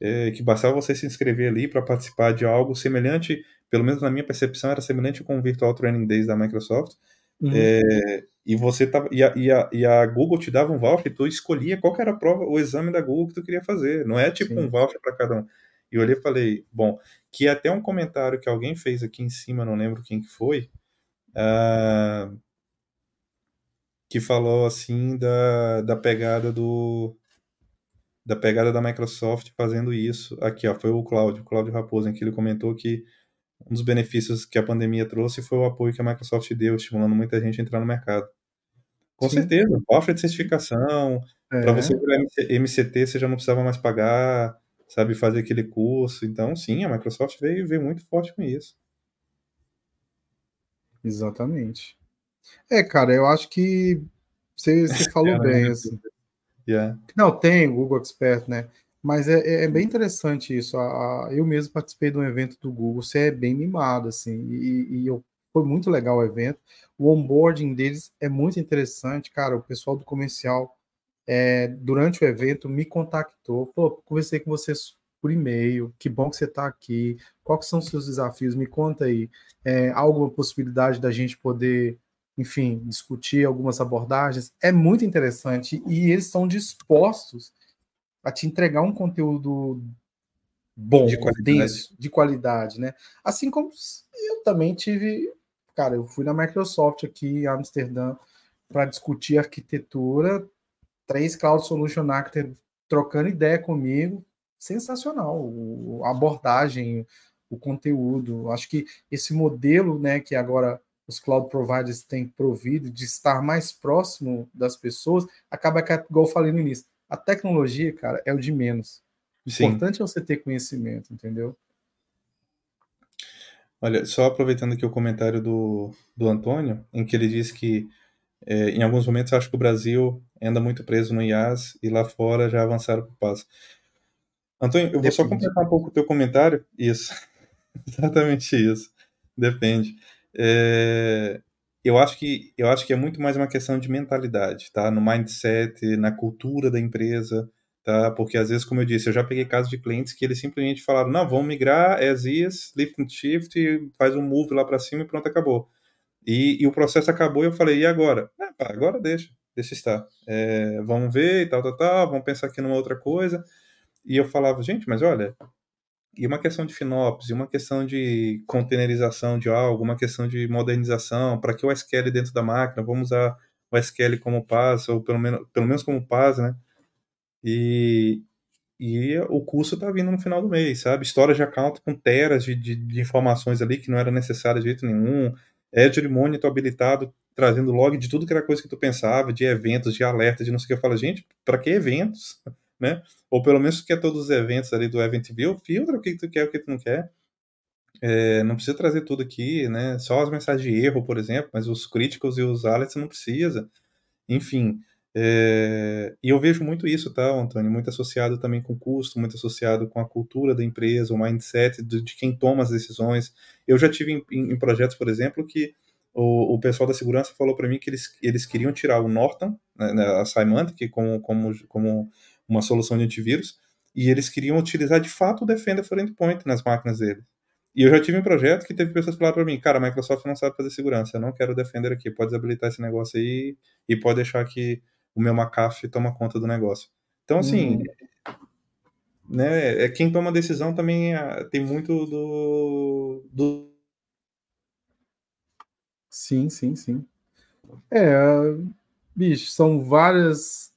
é, que bastava você se inscrever ali para participar de algo semelhante, pelo menos na minha percepção, era semelhante com o Virtual Training Days da Microsoft. Uhum. É, e você tava, e a, e, a, e a Google te dava um voucher, tu escolhia qual era a prova, o exame da Google que tu queria fazer. Não é tipo Sim. um voucher para cada um. E eu olhei e falei, bom, que é até um comentário que alguém fez aqui em cima, não lembro quem que foi, uh, que falou assim da, da pegada do da pegada da Microsoft fazendo isso. Aqui, ó, foi o Cláudio, Cláudio Raposo, em que ele comentou que um dos benefícios que a pandemia trouxe foi o apoio que a Microsoft deu, estimulando muita gente a entrar no mercado. Com Sim. certeza, ofre de certificação, é. para você virar MCT você já não precisava mais pagar, sabe, fazer aquele curso. Então, sim, a Microsoft veio, veio muito forte com isso. Exatamente. É, cara, eu acho que você, você falou é, bem. Assim. Yeah. Não, tem o Google Expert, né? Mas é, é, é bem interessante isso. A, a, eu mesmo participei de um evento do Google, você é bem mimado, assim, e, e eu, foi muito legal o evento. O onboarding deles é muito interessante, cara. O pessoal do comercial é, durante o evento, me contactou, pô, conversei com vocês por e-mail, que bom que você está aqui, quais são os seus desafios, me conta aí, é, alguma possibilidade da gente poder, enfim, discutir algumas abordagens, é muito interessante, e eles estão dispostos a te entregar um conteúdo bom, de qualidade. denso, de qualidade, né? Assim como eu também tive, cara, eu fui na Microsoft aqui em Amsterdã para discutir arquitetura, três Cloud Solution Architect trocando ideia comigo, sensacional. O, a abordagem, o conteúdo. Acho que esse modelo, né, que agora os cloud providers têm provido de estar mais próximo das pessoas, acaba que, igual eu falei no início, a tecnologia, cara, é o de menos. O Sim. importante é você ter conhecimento, entendeu? Olha, só aproveitando aqui o comentário do, do Antônio, em que ele diz que é, em alguns momentos acho que o Brasil anda muito preso no IAS e lá fora já avançaram para o passo. Antônio, eu Depende. vou só completar um pouco o teu comentário. Isso, exatamente isso. Depende. É, eu acho que eu acho que é muito mais uma questão de mentalidade, tá? No mindset, na cultura da empresa, tá? Porque às vezes, como eu disse, eu já peguei casos de clientes que eles simplesmente falaram: "Não, vamos migrar as is, lift and shift, faz um move lá para cima e pronto, acabou". E, e, o processo acabou e eu falei, e agora? Ah, pá, agora deixa, deixa estar. É, vamos ver e tal, tal, tal, vamos pensar aqui numa outra coisa. E eu falava, gente, mas olha, e uma questão de FinOps, e uma questão de containerização de algo, uma questão de modernização, para que o SQL dentro da máquina, vamos usar o SQL como PAS, ou pelo menos, pelo menos como PAS, né? E, e o custo está vindo no final do mês, sabe? História de account com teras de, de, de informações ali que não era necessário de jeito nenhum, Azure Monitor habilitado, trazendo log de tudo que era coisa que tu pensava, de eventos, de alertas, de não sei o que. Eu falo, gente, para que eventos? Né? Ou pelo menos tu quer todos os eventos ali do Event View, filtra o que tu quer, o que tu não quer. É, não precisa trazer tudo aqui, né? Só as mensagens de erro, por exemplo, mas os críticos e os alerts não precisa. Enfim, é, e eu vejo muito isso, tá, Antônio? Muito associado também com custo, muito associado com a cultura da empresa, o mindset de, de quem toma as decisões. Eu já tive em, em, projetos, por exemplo, que o, o, pessoal da segurança falou para mim que eles, eles queriam tirar o Norton, né, né a Symantec, como, como, como uma solução de antivírus, e eles queriam utilizar de fato o Defender for Endpoint nas máquinas deles. E eu já tive um projeto que teve pessoas que falaram para mim, cara, a Microsoft não sabe fazer segurança, eu não quero Defender aqui, pode desabilitar esse negócio aí e pode deixar que o meu McAfee toma conta do negócio. Então, assim, hum. né, é quem toma decisão também é, tem muito do, do. Sim, sim, sim. É, bicho, são várias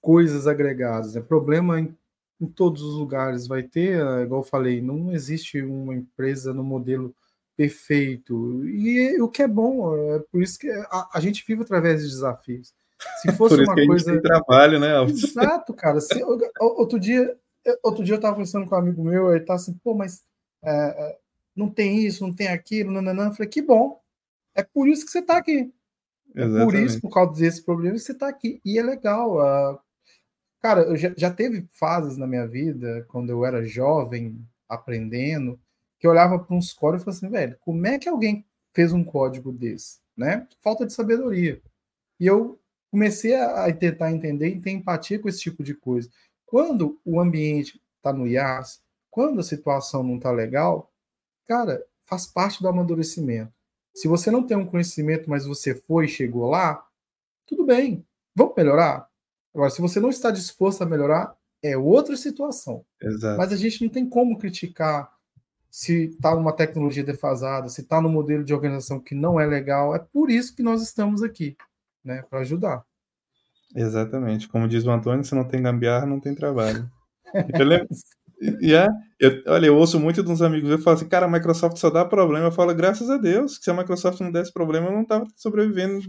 coisas agregadas. Né? Problema em, em todos os lugares vai ter, é, igual eu falei, não existe uma empresa no modelo perfeito. E o que é bom, é por isso que a, a gente vive através de desafios. Se fosse uma coisa. trabalho, né? Exato, cara. Se, outro dia, outro dia eu estava conversando com um amigo meu, ele tá assim, pô, mas é, é, não tem isso, não tem aquilo, nananã. Eu falei, que bom. É por isso que você está aqui. É por isso, por causa desse problema, você está aqui. E é legal. Uh, Cara, eu já, já teve fases na minha vida, quando eu era jovem, aprendendo, que eu olhava para uns códigos e falava assim, velho, como é que alguém fez um código desse? Né? Falta de sabedoria. E eu comecei a, tentar entender e ter empatia com esse tipo de coisa. Quando o ambiente está no IAS, quando a situação não está legal, cara, faz parte do amadurecimento. Se você não tem um conhecimento, mas você foi e chegou lá, tudo bem, vamos melhorar. Agora, se você não está disposto a melhorar, é outra situação. Exato. Mas a gente não tem como criticar se está numa tecnologia defasada, se está num modelo de organização que não é legal. É por isso que nós estamos aqui, né, para ajudar. Exatamente. Como diz o Antônio, se não tem gambiarra, não tem trabalho. Eu lembro, é, eu, olha, eu ouço muito dos amigos, eu falo assim, cara, a Microsoft só dá problema. Eu falo, graças a Deus, que se a Microsoft não desse problema, eu não estava sobrevivendo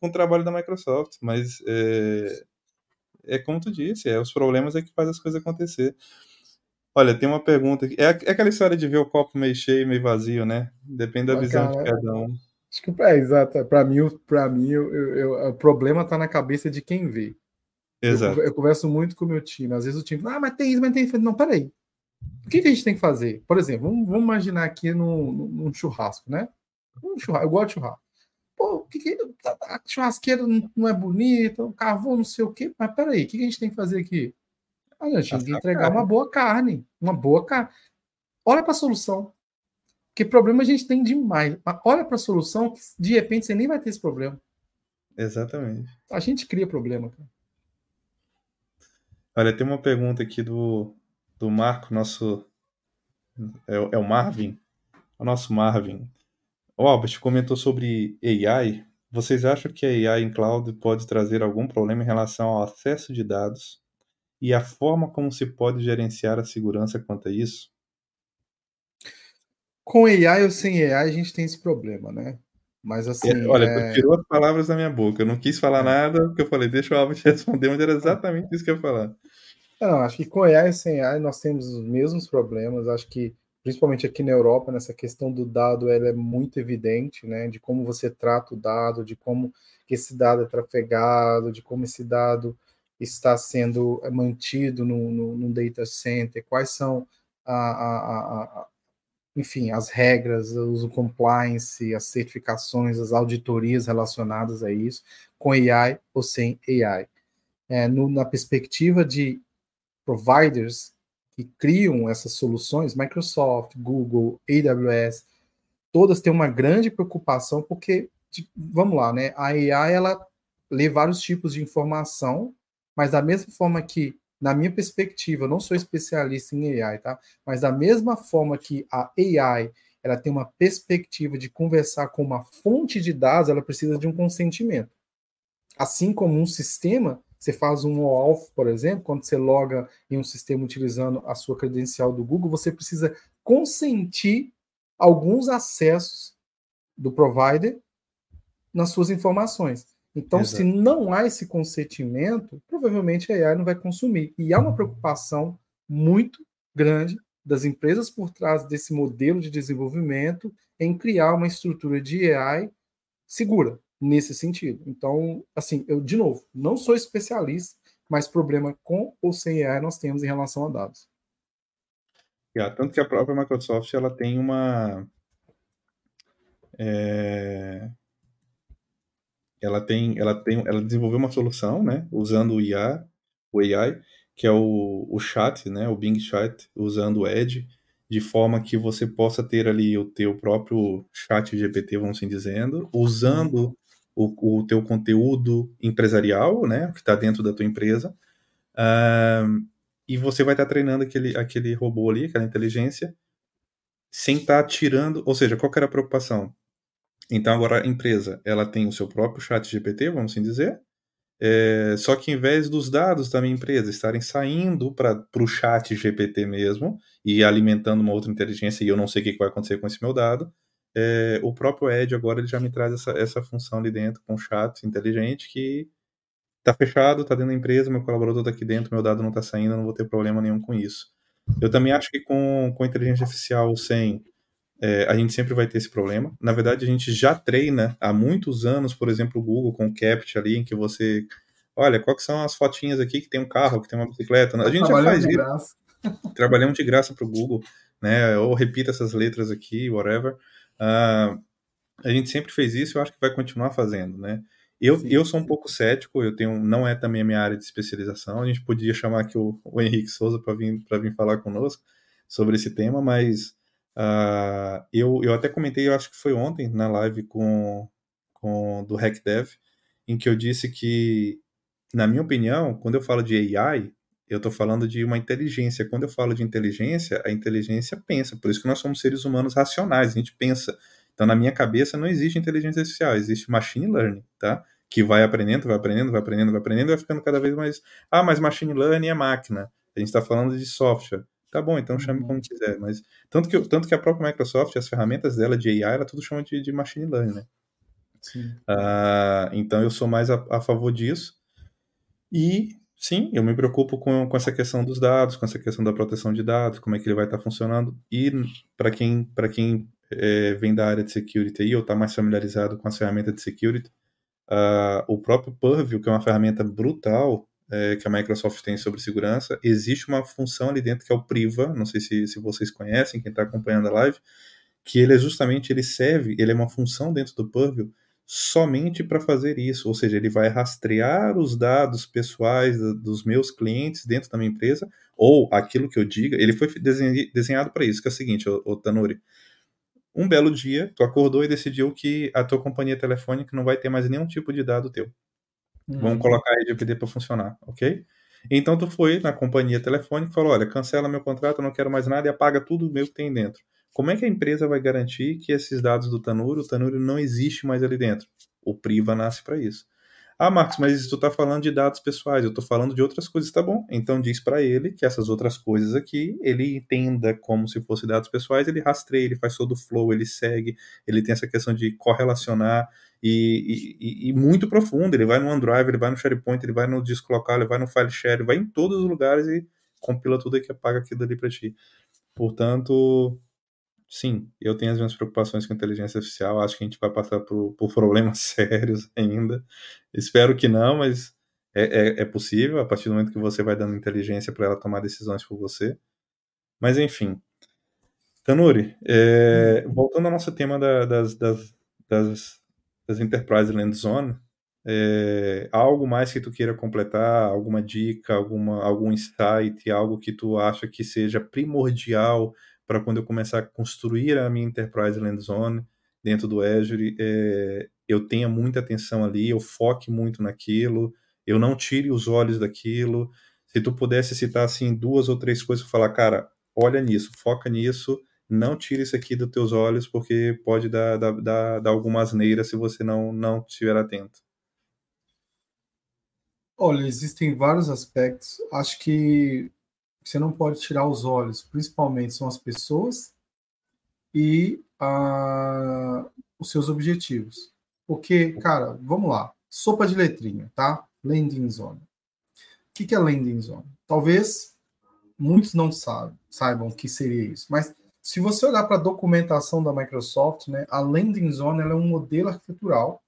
com o trabalho da Microsoft. Mas é, é como tu disse, é, os problemas é que faz as coisas acontecer. Olha, tem uma pergunta aqui. É, é aquela história de ver o copo meio cheio, meio vazio, né? Depende da visão cara, de cada um. Acho que é exato. Para mim, para mim, eu, eu, o problema está na cabeça de quem vê. Exato. Eu, eu, converso muito com o meu time. Às vezes o time, ah, mas tem isso, mas tem isso. Não, peraí. O que, que a gente tem que fazer? Por exemplo, vamos, vamos imaginar aqui num, num churrasco, né? Um churrasco, eu gosto de churrasco. Pô, o que, que a churrasqueira não é bonita, o carvão não sei o quê, mas peraí, o que, que a gente tem que fazer aqui? A gente tem que entregar uma boa carne, uma boa carne. Olha para a solução. Que problema a gente tem demais. Olha para a solução que de repente você nem vai ter esse problema. Exatamente. A gente cria problema, cara. Olha, tem uma pergunta aqui do, do Marco, nosso. É, é o Marvin? O nosso Marvin. O Albert comentou sobre AI. Vocês acham que a AI em cloud pode trazer algum problema em relação ao acesso de dados e a forma como se pode gerenciar a segurança quanto a isso? Com AI ou sem AI, a gente tem esse problema, né? Mas assim. É, olha, é... tirou as palavras da minha boca. Eu não quis falar é. nada, porque eu falei, deixa o Albert responder, mas era exatamente isso que eu ia falar. Não, acho que com AI e sem AI nós temos os mesmos problemas. Acho que, principalmente aqui na Europa, nessa questão do dado, ela é muito evidente, né? De como você trata o dado, de como esse dado é trafegado, de como esse dado está sendo mantido no, no, no data center, quais são a, a, a, enfim, as regras, o compliance, as certificações, as auditorias relacionadas a isso, com AI ou sem AI. É, no, na perspectiva de providers que criam essas soluções, Microsoft, Google, AWS, todas têm uma grande preocupação porque, vamos lá, né? A AI ela lê vários tipos de informação, mas da mesma forma que na minha perspectiva, eu não sou especialista em AI, tá? Mas da mesma forma que a AI ela tem uma perspectiva de conversar com uma fonte de dados, ela precisa de um consentimento. Assim como um sistema, você faz um off, por exemplo, quando você loga em um sistema utilizando a sua credencial do Google, você precisa consentir alguns acessos do provider nas suas informações. Então, Exato. se não há esse consentimento, provavelmente a AI não vai consumir. E há uma preocupação muito grande das empresas por trás desse modelo de desenvolvimento em criar uma estrutura de AI segura nesse sentido. Então, assim, eu de novo, não sou especialista, mas problema com ou sem AI nós temos em relação a dados. Yeah, tanto que a própria Microsoft ela tem uma é, ela tem, ela tem, ela desenvolveu uma solução, né, usando o IA, o AI, que é o, o chat, né, o Bing Chat, usando o Edge, de forma que você possa ter ali o teu próprio chat GPT, vamos assim dizendo, usando o, o teu conteúdo empresarial, né, que está dentro da tua empresa, uh, e você vai estar tá treinando aquele, aquele robô ali, aquela inteligência, sem estar tá tirando, ou seja, qual era a preocupação? Então agora a empresa ela tem o seu próprio chat GPT, vamos assim dizer, é, só que em vez dos dados da minha empresa estarem saindo para o chat GPT mesmo e alimentando uma outra inteligência e eu não sei o que vai acontecer com esse meu dado, é, o próprio Edge agora ele já me traz essa, essa função ali dentro com chat inteligente que está fechado, está dentro da empresa, meu colaborador está aqui dentro, meu dado não está saindo, eu não vou ter problema nenhum com isso. Eu também acho que com, com inteligência artificial sem é, a gente sempre vai ter esse problema. Na verdade, a gente já treina há muitos anos, por exemplo, o Google com o CAPT ali, em que você olha, quais são as fotinhas aqui que tem um carro, que tem uma bicicleta. A gente já faz isso. Trabalhamos de graça para o Google, né? Ou repita essas letras aqui, whatever. Uh, a gente sempre fez isso, eu acho que vai continuar fazendo, né? Eu, eu sou um pouco cético, eu tenho, não é também a minha área de especialização. A gente podia chamar aqui o, o Henrique Souza para vir, vir falar conosco sobre esse tema, mas uh, eu, eu até comentei, eu acho que foi ontem, na live com, com do HackDev, em que eu disse que, na minha opinião, quando eu falo de AI, eu estou falando de uma inteligência. Quando eu falo de inteligência, a inteligência pensa. Por isso que nós somos seres humanos racionais, a gente pensa. Então, na minha cabeça, não existe inteligência artificial, existe machine learning, tá? Que vai aprendendo, vai aprendendo, vai aprendendo, vai aprendendo, vai ficando cada vez mais. Ah, mas machine learning é máquina. A gente está falando de software. Tá bom, então chame como uhum. quiser. Mas tanto que, tanto que a própria Microsoft, as ferramentas dela de AI, ela tudo chama de, de machine learning, né? Sim. Uh, então eu sou mais a, a, favor disso. E sim, eu me preocupo com, com essa questão dos dados, com essa questão da proteção de dados, como é que ele vai estar funcionando. E para quem, para quem é, vem da área de security aí, ou está mais familiarizado com as ferramentas de security, uh, o próprio Purview, que é uma ferramenta brutal é, que a Microsoft tem sobre segurança, existe uma função ali dentro que é o Priva, não sei se, se vocês conhecem, quem está acompanhando a live, que ele é justamente, ele serve, ele é uma função dentro do Purview somente para fazer isso, ou seja, ele vai rastrear os dados pessoais dos meus clientes dentro da minha empresa, ou aquilo que eu diga, ele foi desenhado para isso, que é o seguinte, o Tanuri, um belo dia, tu acordou e decidiu que a tua companhia telefônica não vai ter mais nenhum tipo de dado teu. Uhum. Vamos colocar a LGPD para funcionar, ok? Então tu foi na companhia telefônica e falou, olha, cancela meu contrato, não quero mais nada e apaga tudo meu que tem dentro. Como é que a empresa vai garantir que esses dados do Tanuro, o Tanuro não existe mais ali dentro? O Priva nasce para isso. Ah, Marcos, mas tu está falando de dados pessoais, eu estou falando de outras coisas, tá bom? Então diz para ele que essas outras coisas aqui, ele entenda como se fossem dados pessoais, ele rastreia, ele faz todo o flow, ele segue, ele tem essa questão de correlacionar e, e, e muito profundo. Ele vai no OneDrive, ele vai no SharePoint, ele vai no disco local, ele vai no file share, ele vai em todos os lugares e compila tudo e apaga aquilo ali para ti. Portanto, sim, eu tenho as minhas preocupações com inteligência artificial. Acho que a gente vai passar por, por problemas sérios ainda. Espero que não, mas é, é, é, possível a partir do momento que você vai dando inteligência para ela tomar decisões por você. Mas enfim. Tanuri, é, voltando ao nosso tema da, das, das, das, das Enterprise Land Zone, é, algo mais que tu queira completar, alguma dica, alguma, algum insight, algo que tu acha que seja primordial para quando eu começar a construir a minha Enterprise Land Zone dentro do Azure, é, eu tenha muita atenção ali, eu foque muito naquilo, eu não tire os olhos daquilo. Se tu pudesse citar assim duas ou três coisas, falar, cara, olha nisso, foca nisso, não tire isso aqui dos teus olhos, porque pode dar, dar, dar, dar alguma se você não, não estiver atento. Olha, existem vários aspectos. Acho que você não pode tirar os olhos, principalmente são as pessoas e a, os seus objetivos. Porque, cara, vamos lá, sopa de letrinha, tá? Landing zone. O que, que é landing zone? Talvez muitos não saibam, saibam o que seria isso, mas se você olhar para a documentação da Microsoft, né, a landing zone é um modelo arquitetural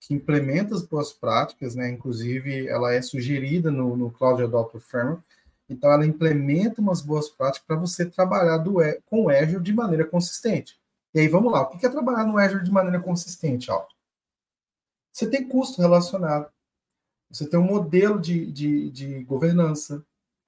que implementa as boas práticas, né, inclusive ela é sugerida no, no Cloud Adopter Framework, então, ela implementa umas boas práticas para você trabalhar do, com o Azure de maneira consistente. E aí, vamos lá. O que é trabalhar no Azure de maneira consistente, Alto? Você tem custo relacionado. Você tem um modelo de, de, de governança.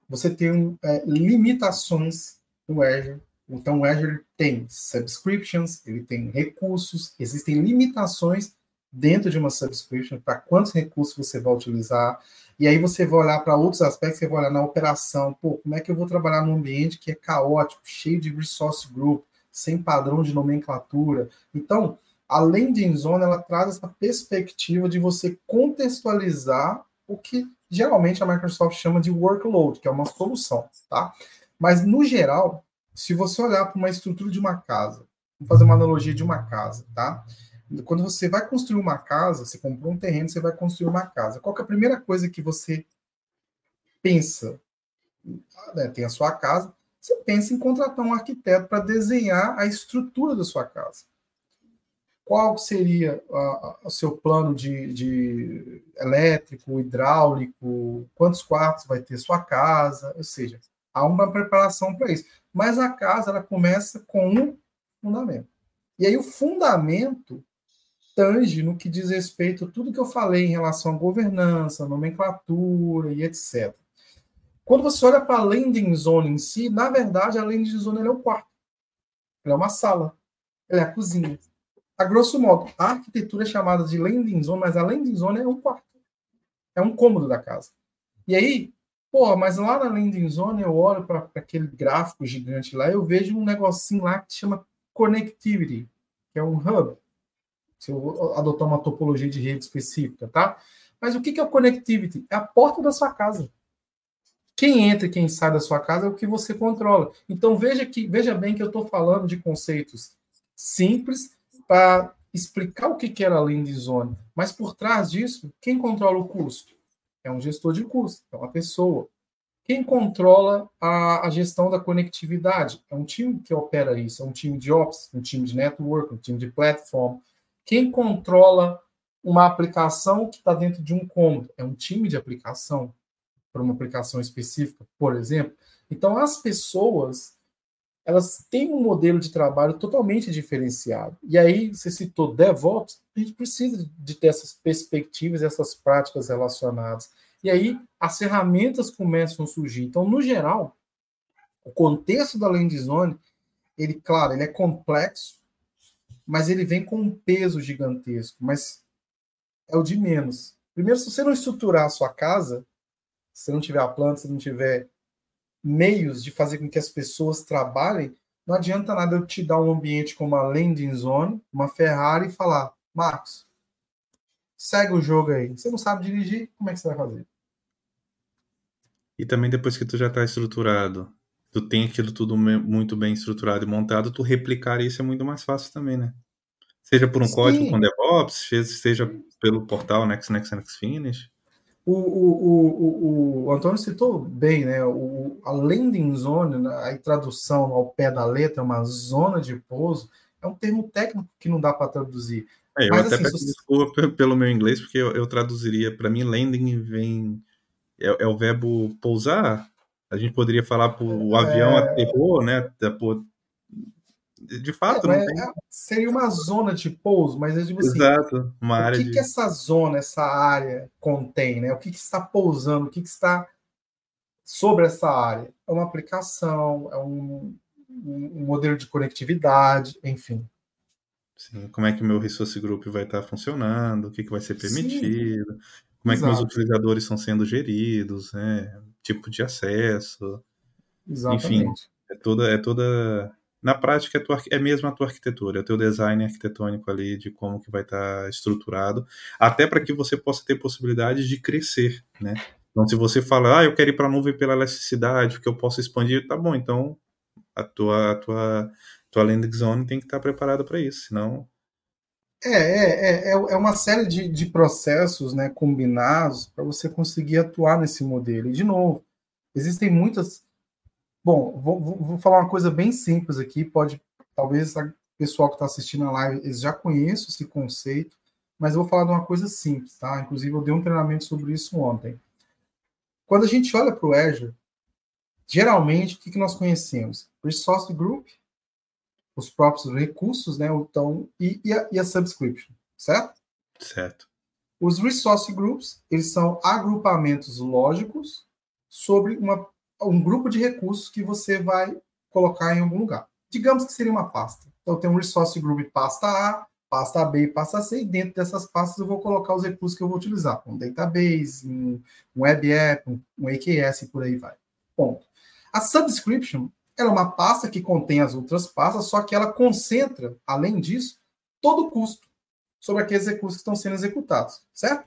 Você tem é, limitações no Azure. Então, o Azure tem subscriptions, ele tem recursos, existem limitações dentro de uma subscription para quantos recursos você vai utilizar. E aí você vai olhar para outros aspectos, você vai olhar na operação, pô, como é que eu vou trabalhar num ambiente que é caótico, cheio de resource group, sem padrão de nomenclatura. Então, a landing zone ela traz essa perspectiva de você contextualizar o que geralmente a Microsoft chama de workload, que é uma solução, tá? Mas no geral, se você olhar para uma estrutura de uma casa, vamos fazer uma analogia de uma casa, tá? Quando você vai construir uma casa, você comprou um terreno, você vai construir uma casa. Qual é a primeira coisa que você pensa? Né, tem a sua casa, você pensa em contratar um arquiteto para desenhar a estrutura da sua casa. qual seria o seu plano de, de, elétrico, hidráulico, quantos quartos vai ter sua casa, ou seja, há uma preparação para isso. Mas a casa ela começa com um fundamento. E aí o fundamento tange no que diz respeito a tudo que eu falei em relação à governança, nomenclatura e etc. Quando você olha para a landing zone em si, na verdade, a landing zone é o quarto. Ela é uma sala. Ela é a cozinha. A grosso modo, a arquitetura é chamada de landing zone, mas a landing zone é um quarto. É um cômodo da casa. E aí, pô, mas lá na landing zone eu olho para aquele gráfico gigante lá, eu vejo um negocinho lá que chama connectivity, que é um hub. Se eu adotar uma topologia de rede específica, tá? Mas o que é o connectivity? É a porta da sua casa. Quem entra e quem sai da sua casa é o que você controla. Então veja que veja bem que eu estou falando de conceitos simples para explicar o que era a landing zone. Mas por trás disso, quem controla o custo? É um gestor de custo, é uma pessoa. Quem controla a, a, gestão da conectividade? É um time que opera isso, é um time de ops, um time de network, um time de platform. Quem controla uma aplicação que está dentro de um cômodo? É um time de aplicação, para uma aplicação específica, por exemplo. Então, as pessoas elas têm um modelo de trabalho totalmente diferenciado. E aí, você citou DevOps, a gente precisa de ter essas perspectivas, essas práticas relacionadas. E aí as ferramentas começam a surgir. Então, no geral, o contexto da Land Zone, ele, claro, ele é complexo, mas ele vem com um peso gigantesco, mas é o de menos. Primeiro, se você não estruturar a sua casa, se não tiver a planta, se não tiver meios de fazer com que as pessoas trabalhem, não adianta nada eu te dar um ambiente como uma landing zone, uma Ferrari e falar, Marcos, segue o jogo aí. Você não sabe dirigir, como é que você vai fazer? E também depois que tu já está estruturado, tu tem aquilo tudo muito bem estruturado e montado, tu replicar isso é muito mais fácil também, né? Seja por um Sim. código com DevOps, seja pelo portal Next Next Next Finish. O, o, o, o, Antônio citou bem, né? O, a landing zone, né? a tradução ao pé da letra, uma zona de pouso, é um termo técnico que não dá para traduzir. É, eu Mas, até assim, peço desculpa pelo meu inglês, porque eu, eu traduziria, para mim, landing vem é, é o verbo pousar. A gente poderia falar o é... avião aterrou, né? De fato, é, não tem... É, seria uma zona de pouso, mas é tipo assim, Exato, uma área. O que, de... que essa zona, essa área contém, né? O que, que está pousando, o que, que está sobre essa área? É uma aplicação, é um, um modelo de conectividade, enfim. Sim, como é que o meu resource group vai estar funcionando, o que, que vai ser permitido. Sim como é que meus utilizadores estão sendo geridos, né? Tipo de acesso. Exatamente. Enfim, é toda, é toda. Na prática, é, tua, é mesmo a tua arquitetura, é o teu design arquitetônico ali de como que vai estar tá estruturado, até para que você possa ter possibilidade de crescer, né? Então, se você fala, ah, eu quero ir para a nuvem pela elasticidade, porque eu posso expandir, tá bom, então a tua, a tua, tua landing zone tem que estar tá preparada para isso, senão é, é, é, é uma série de, de processos né, combinados para você conseguir atuar nesse modelo. E, de novo, existem muitas. Bom, vou, vou falar uma coisa bem simples aqui, pode. Talvez o pessoal que está assistindo a live eles já conheçam esse conceito, mas eu vou falar de uma coisa simples, tá? Inclusive, eu dei um treinamento sobre isso ontem. Quando a gente olha para o Azure, geralmente, o que, que nós conhecemos? Resource Group, os próprios recursos, né? Então, e, e, a, e a subscription, certo? Certo. Os resource groups, eles são agrupamentos lógicos sobre uma, um grupo de recursos que você vai colocar em algum lugar. Digamos que seria uma pasta. Então, tem um resource group pasta A, pasta B e pasta C, e dentro dessas pastas eu vou colocar os recursos que eu vou utilizar. Um database, um, um web app, um, um AKS e por aí vai. Ponto. A subscription ela é uma pasta que contém as outras pastas, só que ela concentra, além disso, todo o custo sobre aqueles recursos que estão sendo executados, certo?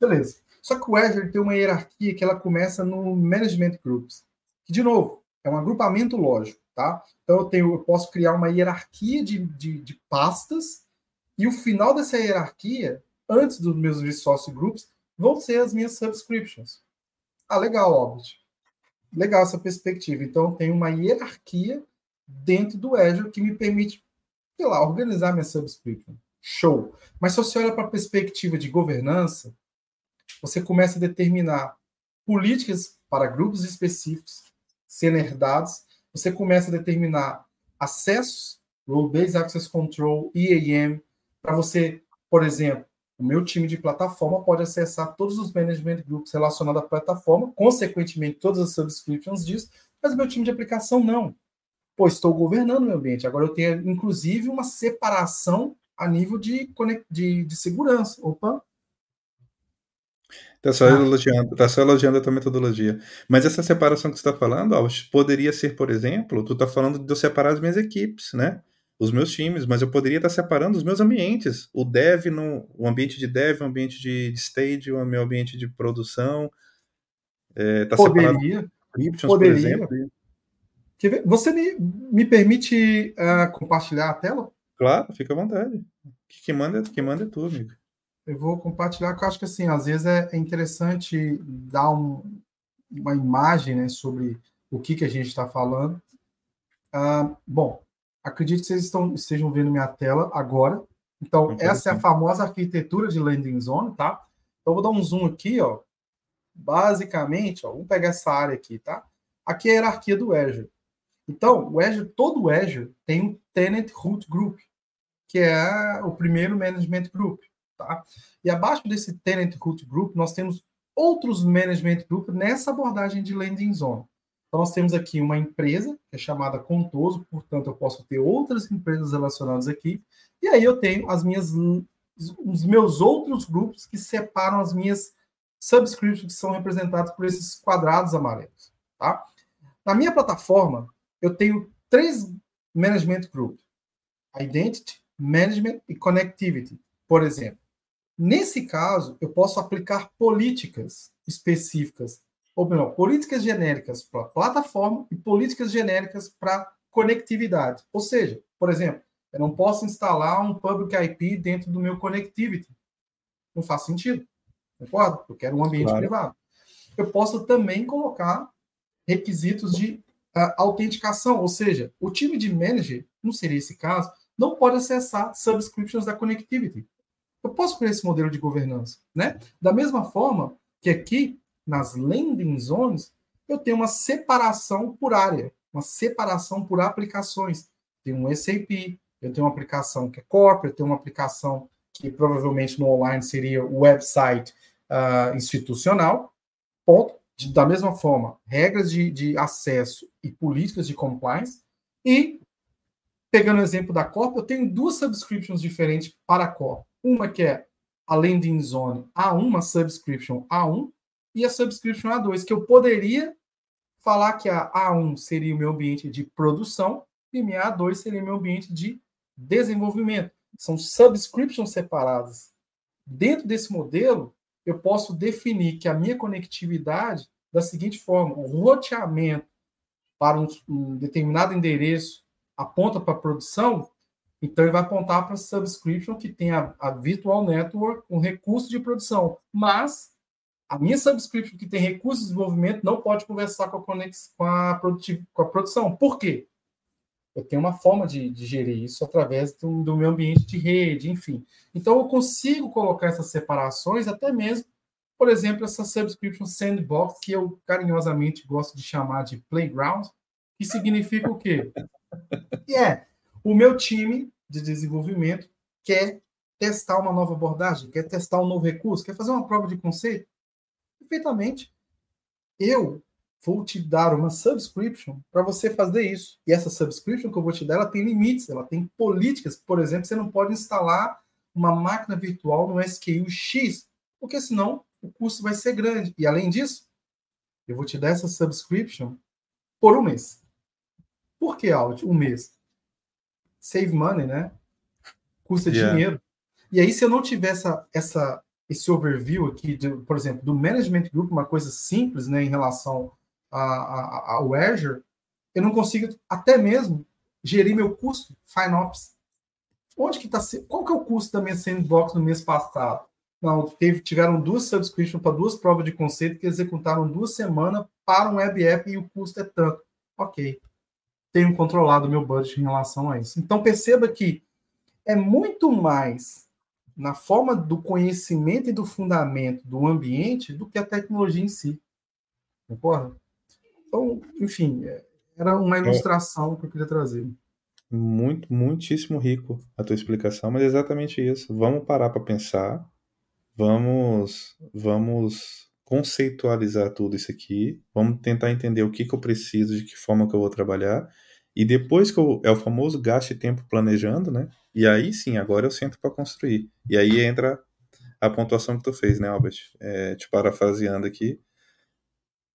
Beleza. Só que o Azure tem uma hierarquia que ela começa no Management Groups, que, de novo, é um agrupamento lógico, tá? Então, eu, tenho, eu posso criar uma hierarquia de, de, de pastas e o final dessa hierarquia, antes dos meus resource groups, vão ser as minhas subscriptions. Ah, legal, óbvio legal essa perspectiva. Então, tem uma hierarquia dentro do Azure que me permite sei lá, organizar minha subscription. Show. Mas se você olha para a perspectiva de governança, você começa a determinar políticas para grupos específicos sendo herdados, você começa a determinar acessos, Role-Based Access Control, EAM, para você, por exemplo, o meu time de plataforma pode acessar todos os management groups relacionados à plataforma, consequentemente, todas as subscriptions disso, mas meu time de aplicação não. Pô, estou governando o meu ambiente. Agora eu tenho, inclusive, uma separação a nível de, de, de segurança. Opa, Tá só, ah. elogiando, tá só elogiando a tua metodologia. Mas essa separação que você está falando, ó, poderia ser, por exemplo, tu está falando de eu separar as minhas equipes, né? Os meus times, mas eu poderia estar tá separando os meus ambientes. O dev, no, o ambiente de dev, o ambiente de, stage, o meu ambiente de produção. É, tá poderia. Cryptions, poderia. exemplo. Você me, me permite uh, compartilhar a tela? Claro, fica à vontade. O que, que manda, que manda é tu, amigo. Eu vou compartilhar, porque eu acho que assim, às vezes é, é interessante dar um, uma imagem né, sobre o que, que a gente está falando. Ah, bom, acredito que vocês estão, estejam vendo minha tela agora. Então, essa é a famosa arquitetura de landing zone, tá? Então, eu vou dar um zoom aqui, ó. Basicamente, ó, vamos pegar essa área aqui, tá? Aqui é a hierarquia do Azure. Então, o Azure, todo o Azure tem um Tenant Root Group, que é o primeiro Management Group. Tá? E abaixo desse Tenant Root Group, nós temos outros Management Group nessa abordagem de Landing Zone. Então, nós temos aqui uma empresa, que é chamada Contoso, portanto, eu posso ter outras empresas relacionadas aqui. E aí eu tenho as minhas, os meus outros grupos que separam as minhas subscriptions, que são representados por esses quadrados amarelos. Tá? Na minha plataforma, eu tenho três Management Groups. Identity, Management e Connectivity, por exemplo. Nesse caso, eu posso aplicar políticas específicas, ou melhor, políticas genéricas para plataforma e políticas genéricas para conectividade. Ou seja, por exemplo, eu não posso instalar um public IP dentro do meu connectivity. Não faz sentido. Concordo? Eu quero um ambiente claro. privado. Eu posso também colocar requisitos de uh, autenticação, ou seja, o time de manager, não seria esse caso, não pode acessar subscriptions da connectivity. Eu posso criar esse modelo de governança, né? Da mesma forma que aqui nas landing zones eu tenho uma separação por área, uma separação por aplicações. Tem um SAP, eu tenho uma aplicação que é corporate, eu tenho uma aplicação que provavelmente no online seria o website uh, institucional. Ponto. De, da mesma forma, regras de, de acesso e políticas de compliance. E, pegando o exemplo da Corp, eu tenho duas subscriptions diferentes para a Corp. Uma que é a landing zone A1, uma subscription A1, e a subscription A2, que eu poderia falar que a A1 seria o meu ambiente de produção e minha A2 seria meu ambiente de desenvolvimento. São subscriptions separadas. Dentro desse modelo, eu posso definir que a minha conectividade da seguinte forma: o roteamento para um, um determinado endereço aponta para a produção, então, ele vai apontar para a subscription que tem a, a Virtual Network com recurso de produção. Mas a minha subscription que tem recurso de desenvolvimento não pode conversar com a, conex, com a, com a produção. Por quê? Eu tenho uma forma de, de gerir isso através do, do, meu ambiente de rede, enfim. Então, eu consigo colocar essas separações, até mesmo, por exemplo, essa subscription sandbox, que eu carinhosamente gosto de chamar de playground, que significa o quê? E é, o meu time de desenvolvimento quer testar uma nova abordagem, quer testar um novo recurso, quer fazer uma prova de conceito, perfeitamente. Eu vou te dar uma subscription para você fazer isso. E essa subscription que eu vou te dar, ela tem limites, ela tem políticas. Por exemplo, você não pode instalar uma máquina virtual no SKU X, porque senão o custo vai ser grande. E além disso, eu vou te dar essa subscription por um mês. Por que, Audi? Um mês save money, né? Custa yeah. dinheiro. E aí, se eu não tiver essa, essa, esse overview aqui, de, por exemplo, do Management Group, uma coisa simples né, em relação a, a, ao Azure, eu não consigo até mesmo gerir meu custo FinOps. Onde que está? Qual que é o custo da minha sandbox no mês passado? Não, teve, tiveram duas subscriptions para duas provas de conceito que executaram duas semanas para um web app e o custo é tanto. Ok. Tenho controlado o meu budget em relação a isso. Então perceba que é muito mais na forma do conhecimento e do fundamento do ambiente do que a tecnologia em si. Concorda? Então, enfim, é, era uma ilustração que eu queria trazer. Muito, muitíssimo rico a tua explicação, mas é exatamente isso. Vamos parar para pensar, vamos, vamos conceitualizar tudo isso aqui, vamos tentar entender o que, que eu preciso, de que forma que eu vou trabalhar, e depois que eu, é o famoso gaste tempo planejando, né? E aí sim, agora eu sento para construir. E aí entra a pontuação que tu fez, né, Albert? É, te parafraseando aqui,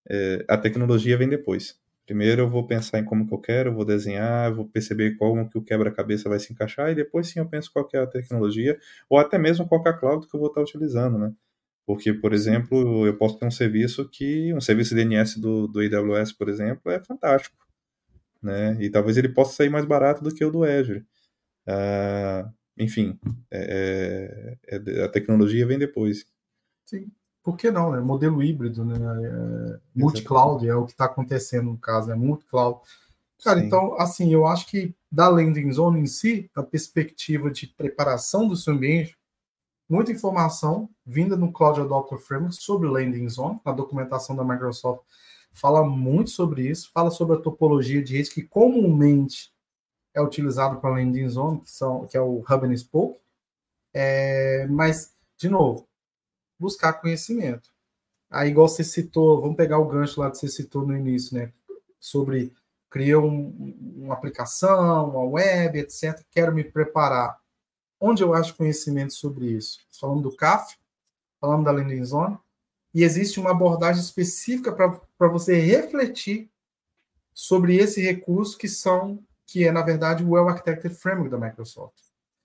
é, a tecnologia vem depois. Primeiro eu vou pensar em como que eu quero, vou desenhar, vou perceber como que o quebra-cabeça vai se encaixar e depois sim eu penso qual é a tecnologia ou até mesmo qual é a cloud que eu vou estar utilizando, né? Porque, por exemplo, eu posso ter um serviço que, um serviço DNS do, do AWS, por exemplo, é fantástico, né? E talvez ele possa sair mais barato do que o do Azure. Ah, enfim, é, é, é a tecnologia vem depois. Sim por que não, né? Modelo híbrido, né? É, multi-cloud é o que está acontecendo no caso, né? Multi-cloud. Cara, Sim. então, assim, eu acho que da landing zone em si, da perspectiva de preparação do seu ambiente, muita informação vinda no Cloud Adopter Framework sobre landing zone, a documentação da Microsoft fala muito sobre isso, fala sobre a topologia de rede que comumente é utilizado para landing zone, que, são, que é o Hub and Spoke. É, mas, de novo, buscar conhecimento. Aí, igual você citou, vamos pegar o gancho lá que você citou no início, né? Sobre criar um, uma aplicação, uma web, etc. Quero me preparar. Onde eu acho conhecimento sobre isso? Falando do CAF, falando da Landing Zone, e existe uma abordagem específica para você refletir sobre esse recurso que são que é na verdade o Well Architected Framework da Microsoft.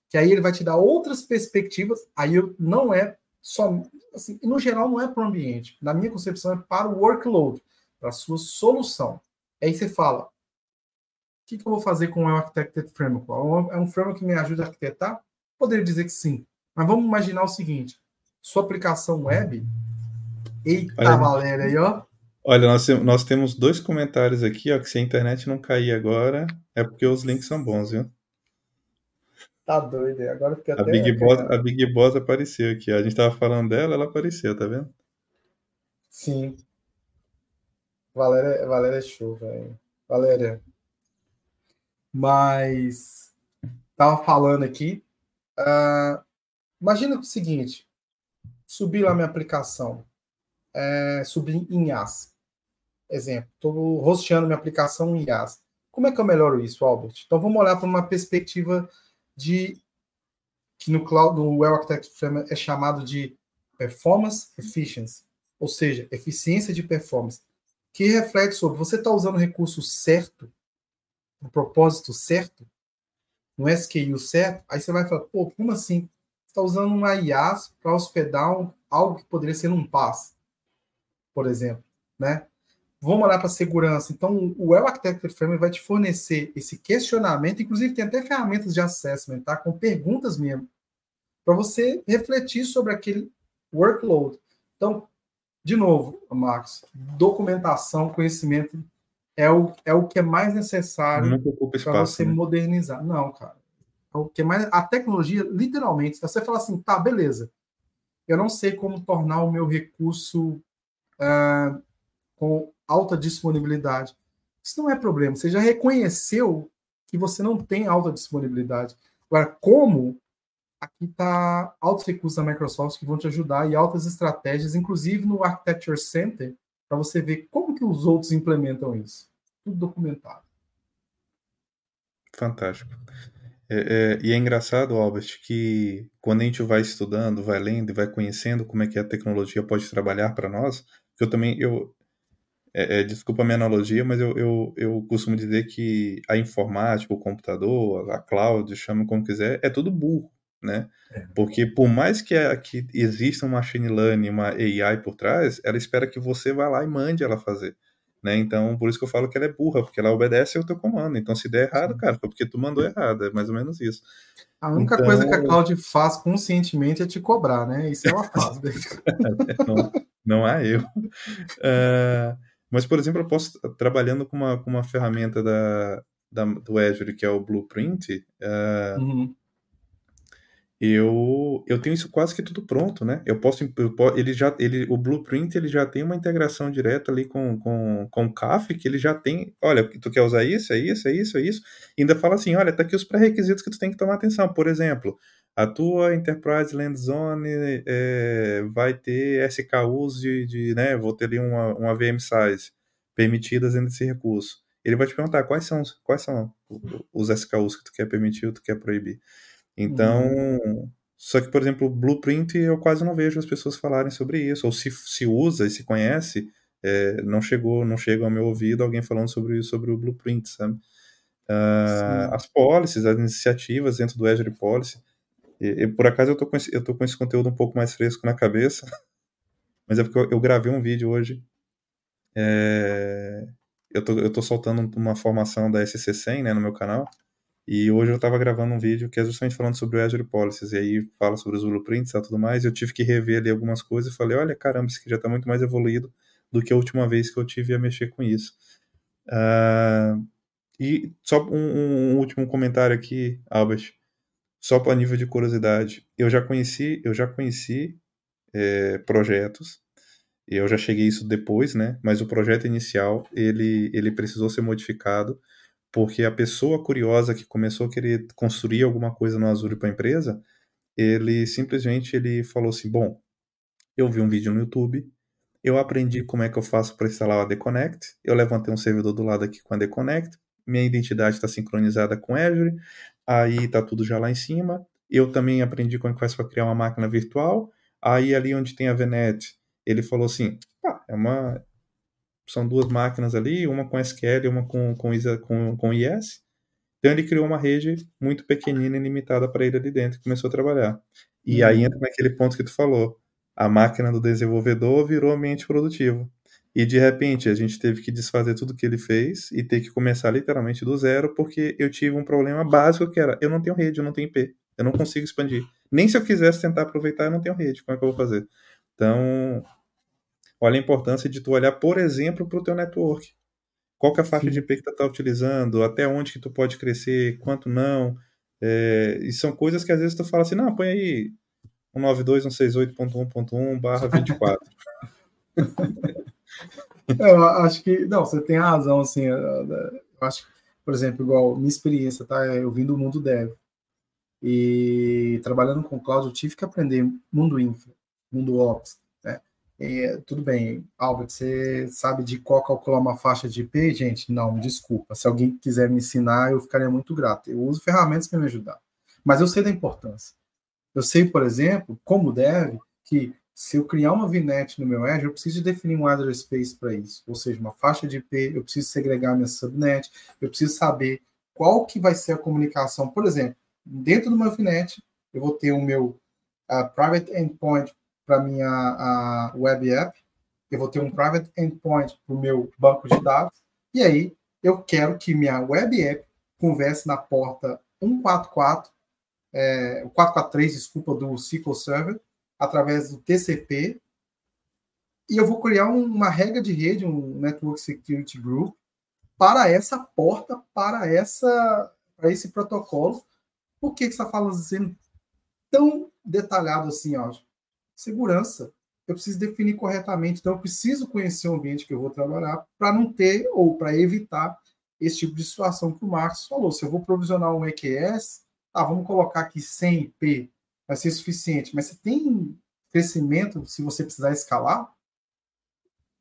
Que aí ele vai te dar outras perspectivas, aí não é só, assim, no geral, não é para o ambiente. Na minha concepção, é para o workload, para a sua solução. Aí você fala, o que, que eu vou fazer com o Architected Framework? É um framework que me ajuda a arquitetar? Poderia dizer que sim. Mas vamos imaginar o seguinte, sua aplicação web... Eita, Olha, Valéria, aí, ó. Olha, nós, nós temos dois comentários aqui, ó, que se a internet não cair agora, é porque os links são bons, viu? Tá doido, agora fica a Big Boss, A Big Boss apareceu aqui. A gente tava falando dela, ela apareceu, tá vendo? Sim. Valéria, Valéria é show, velho. Valéria. Mas tava falando aqui. Uh, imagina o seguinte: subir lá minha aplicação, é, subir em IaaS. Exemplo, estou rosteando minha aplicação em IaaS. Como é que eu melhoro isso, Albert? Então vamos olhar para uma perspectiva de que no cloud, no Well Architecture Framework é chamado de performance efficiency, ou seja, eficiência de performance, que reflete sobre você está usando o recurso certo, o propósito certo, no SKU certo, aí você vai falar, pô, como assim? Você está usando um IaaS para hospedar um, algo que poderia ser um PaaS, por exemplo, né? Vamos olhar para segurança. Então, o Well Architected Framework vai te fornecer esse questionamento, inclusive tem até ferramentas de assessment, tá? Com perguntas mesmo, para você refletir sobre aquele workload. Então, de novo, Marcos, documentação, conhecimento é o, é o que é mais necessário para você né? modernizar. Não, cara. É o que é mais. A tecnologia, literalmente, se você falar assim, tá, beleza. Eu não sei como tornar o meu recurso uh, com alta disponibilidade. Isso não é problema. Você já reconheceu que você não tem alta disponibilidade. Agora, como? Aqui está altos recursos da Microsoft que vão te ajudar e altas estratégias, inclusive no Architecture Center, para você ver como que os outros implementam isso. Tudo documentado. Fantástico. É, é, e é engraçado, Albert, que quando a gente vai estudando, vai lendo e vai conhecendo como é que a tecnologia pode trabalhar para nós, eu também eu, é, é, desculpa a minha analogia, mas eu, eu, eu costumo dizer que a informática, o computador, a cloud, chame como quiser, é tudo burro, né? É. Porque por mais que, é, que exista uma machine learning, uma AI por trás, ela espera que você vá lá e mande ela fazer. Né? Então, por isso que eu falo que ela é burra, porque ela obedece ao teu comando. Então, se der errado, cara, foi porque tu mandou errado, é mais ou menos isso. A única então... coisa que a Cloud faz conscientemente é te cobrar, né? Isso ela faz. não, não há erro. Uh... Mas, por exemplo, eu posso trabalhando com uma, com uma ferramenta da, da, do Azure, que é o Blueprint, uh, uhum eu, eu tenho isso quase que tudo pronto, né? Eu posso, eu, ele já, ele, o Blueprint ele já tem uma integração direta ali com, com, com o CAF, que ele já tem, olha, tu quer usar isso, é isso, é isso, é isso, e ainda fala assim, olha, tá aqui os pré-requisitos que tu tem que tomar atenção, por exemplo, a tua Enterprise Land Zone é, vai ter SKUs de, de, né, vou ter ali uma, uma VM size permitidas dentro desse recurso. Ele vai te perguntar quais são, quais são os SKUs que tu quer permitir ou tu quer proibir. Então, uhum. só que, por exemplo, Blueprint eu quase não vejo as pessoas falarem sobre isso, ou se, se usa e se conhece, é, não chegou, não chega ao meu ouvido alguém falando sobre sobre o Blueprint, sabe? Uh, as policies, as iniciativas dentro do Azure Policy. E, e, por acaso eu tô, com esse, eu tô com esse conteúdo um pouco mais fresco na cabeça, mas é porque eu, eu gravei um vídeo hoje. É, eu, tô, eu tô soltando uma formação da SC100 né, no meu canal. E hoje eu estava gravando um vídeo que é justamente falando sobre o Azure Policies, e aí fala sobre os blueprints e tudo mais, e eu tive que rever ali algumas coisas e falei, olha, caramba, isso aqui já está muito mais evoluído do que a última vez que eu tive a mexer com isso. Uh, e só um, um, último comentário aqui, Albert, só para nível de curiosidade, eu já conheci, eu já conheci é, projetos, eu já cheguei isso depois, né? Mas o projeto inicial ele, ele precisou ser modificado porque a pessoa curiosa que começou a querer construir alguma coisa no Azure para a empresa, ele simplesmente ele falou assim, bom, eu vi um vídeo no YouTube, eu aprendi como é que eu faço para instalar o AD eu levantei um servidor do lado aqui com a AD minha identidade está sincronizada com Azure, aí está tudo já lá em cima, eu também aprendi como é que faz para criar uma máquina virtual, aí ali onde tem a VNet, ele falou assim, ah, é uma, são duas máquinas ali, uma com SQL e uma com, com, com, com IS. Então ele criou uma rede muito pequenina e limitada para ele ali dentro e começou a trabalhar. E uhum. aí entra naquele ponto que tu falou. A máquina do desenvolvedor virou ambiente produtivo. E de repente a gente teve que desfazer tudo que ele fez e ter que começar literalmente do zero, porque eu tive um problema básico que era: eu não tenho rede, eu não tenho IP, eu não consigo expandir. Nem se eu quisesse tentar aproveitar, eu não tenho rede, como é que eu vou fazer? Então, Olha a importância de tu olhar, por exemplo, para o teu network. Qual que é a faixa Sim. de IP que tu está utilizando, até onde que tu pode crescer, quanto não. É, e são coisas que às vezes tu fala assim, não, põe aí 192.168.1.1 barra 24. eu acho que, não, você tem razão, assim, eu acho por exemplo, igual minha experiência, tá? Eu vim do mundo dev. E trabalhando com cloud, eu tive que aprender mundo infra, mundo ops. É, tudo bem, Albert, você sabe de qual calcular uma faixa de IP? Gente, não, desculpa. Se alguém quiser me ensinar, eu ficaria muito grato. Eu uso ferramentas para me ajudar. Mas eu sei da importância. Eu sei, por exemplo, como deve, que se eu criar uma VNet no meu Azure, eu preciso definir um address space para isso. Ou seja, uma faixa de IP, eu preciso segregar minha subnet, eu preciso saber qual que vai ser a comunicação. Por exemplo, dentro do meu VNet, eu vou ter o meu uh, private endpoint para minha a web app, eu vou ter um private endpoint para o meu banco de dados, e aí eu quero que minha web app converse na porta 144, é, 443, desculpa, do SQL Server, através do TCP, e eu vou criar uma regra de rede, um Network Security Group, para essa porta, para essa para esse protocolo. Por que, que você está falando tão detalhado assim, ó? Segurança. Eu preciso definir corretamente, então eu preciso conhecer o ambiente que eu vou trabalhar para não ter ou para evitar esse tipo de situação que o Marcos falou. Se eu vou provisionar um EQS, tá, vamos colocar aqui 100 IP, vai ser suficiente, mas você tem crescimento se você precisar escalar?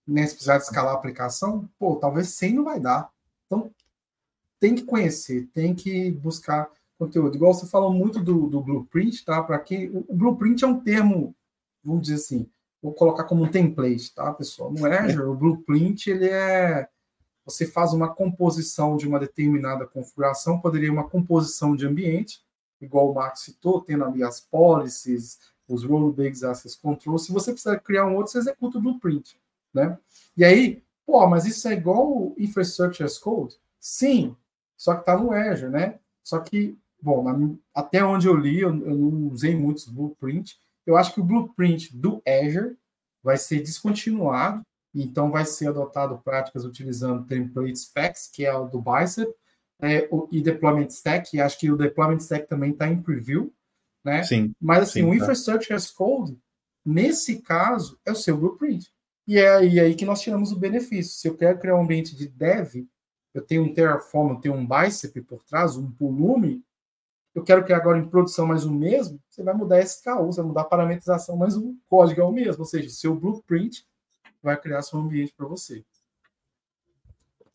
Né, se precisar escalar a aplicação, pô, talvez 100 não vai dar. Então, tem que conhecer, tem que buscar conteúdo. Igual você falou muito do, do blueprint, tá? Para quem o, o blueprint é um termo vamos dizer assim, vou colocar como um template, tá, pessoal? No Azure, o blueprint, ele é você faz uma composição de uma determinada configuração, poderia uma composição de ambiente, igual o Marcos citou, tendo ali as policies, os role-based access control. Se você precisar criar um outro, você executa o blueprint, né? E aí, pô, mas isso é igual o infrastructure as code? Sim, só que está no Azure, né? Só que, bom, na, até onde eu li, eu, eu não usei muitos blueprint, eu acho que o blueprint do Azure vai ser descontinuado, então vai ser adotado práticas utilizando template specs, que é o do Bicep, é, o, e Deployment Stack, e acho que o Deployment Stack também está em preview, né? Sim. Mas assim, sim, o tá. Infrastructure as Code, nesse caso, é o seu blueprint. E é aí, aí que nós tiramos o benefício. Se eu quero criar um ambiente de dev, eu tenho um Terraform, eu tenho um Bicep por trás, um Pulume, eu quero criar agora em produção mais o mesmo, você vai mudar SKU, você vai mudar a parametrização, mas o código é o mesmo, ou seja, seu blueprint vai criar seu ambiente para você.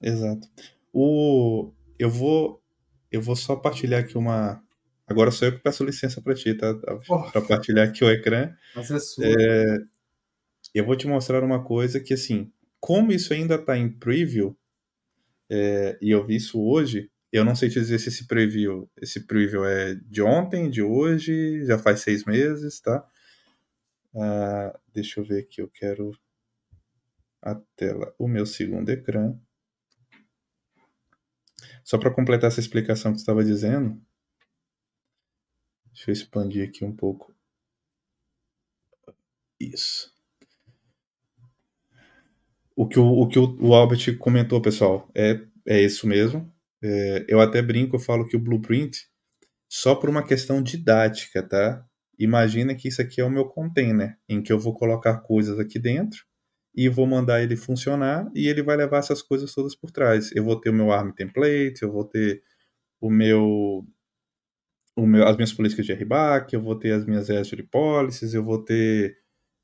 Exato. O, eu vou eu vou só partilhar aqui uma. Agora sou eu que peço licença para ti, tá? Para partilhar aqui o ecrã. Mas é sua. É, eu vou te mostrar uma coisa que, assim, como isso ainda está em preview, é, e eu vi isso hoje, eu não sei te dizer se esse preview, esse preview é de ontem, de hoje, já faz seis meses, tá? Ah, deixa eu ver aqui, eu quero a tela, o meu segundo ecrã. Só para completar essa explicação que estava dizendo, deixa eu expandir aqui um pouco. Isso. O que o, o, que o Albert comentou, pessoal, é, é isso mesmo. É, eu até brinco, eu falo que o blueprint, só por uma questão didática, tá? Imagina que isso aqui é o meu container, em que eu vou colocar coisas aqui dentro e vou mandar ele funcionar e ele vai levar essas coisas todas por trás. Eu vou ter o meu ARM template, eu vou ter o meu, o meu as minhas políticas de RBAC, eu vou ter as minhas Azure policies, eu vou ter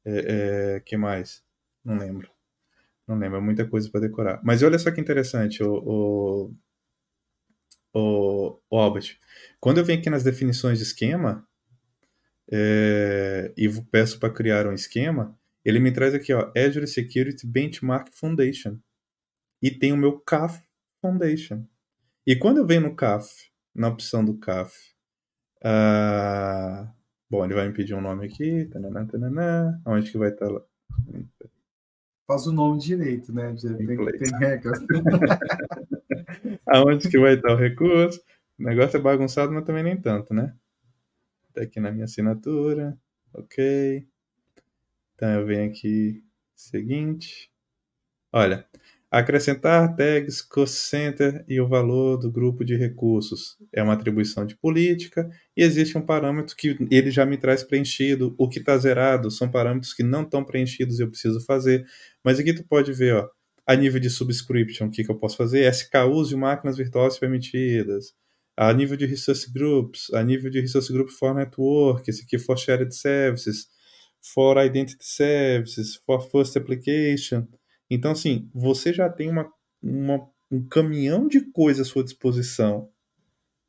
é, é, que mais? Não lembro. Não lembro, é muita coisa para decorar. Mas olha só que interessante, o, o, o, o Albert. Quando eu venho aqui nas definições de esquema é, e peço para criar um esquema, ele me traz aqui, ó, Azure Security Benchmark Foundation. E tem o meu CAF Foundation. E quando eu venho no CAF, na opção do CAF, uh, bom, ele vai me pedir um nome aqui, tananã, tananã, onde que vai estar lá? Faz o nome direito, né? Tem, tem regras. Aonde que vai estar o recurso? O negócio é bagunçado, mas também nem tanto, né? Tá aqui na minha assinatura. Ok. Então eu venho aqui, seguinte. Olha, acrescentar tags, cost center e o valor do grupo de recursos. É uma atribuição de política e existe um parâmetro que ele já me traz preenchido. O que está zerado são parâmetros que não estão preenchidos e eu preciso fazer. Mas aqui tu pode ver, ó, a nível de subscription, o que, que eu posso fazer? SKUs de máquinas virtuais permitidas. A nível de resource groups, a nível de resource group for network, esse aqui for shared services for Identity Services, for First Application. Então, assim, você já tem uma, uma um caminhão de coisas à sua disposição.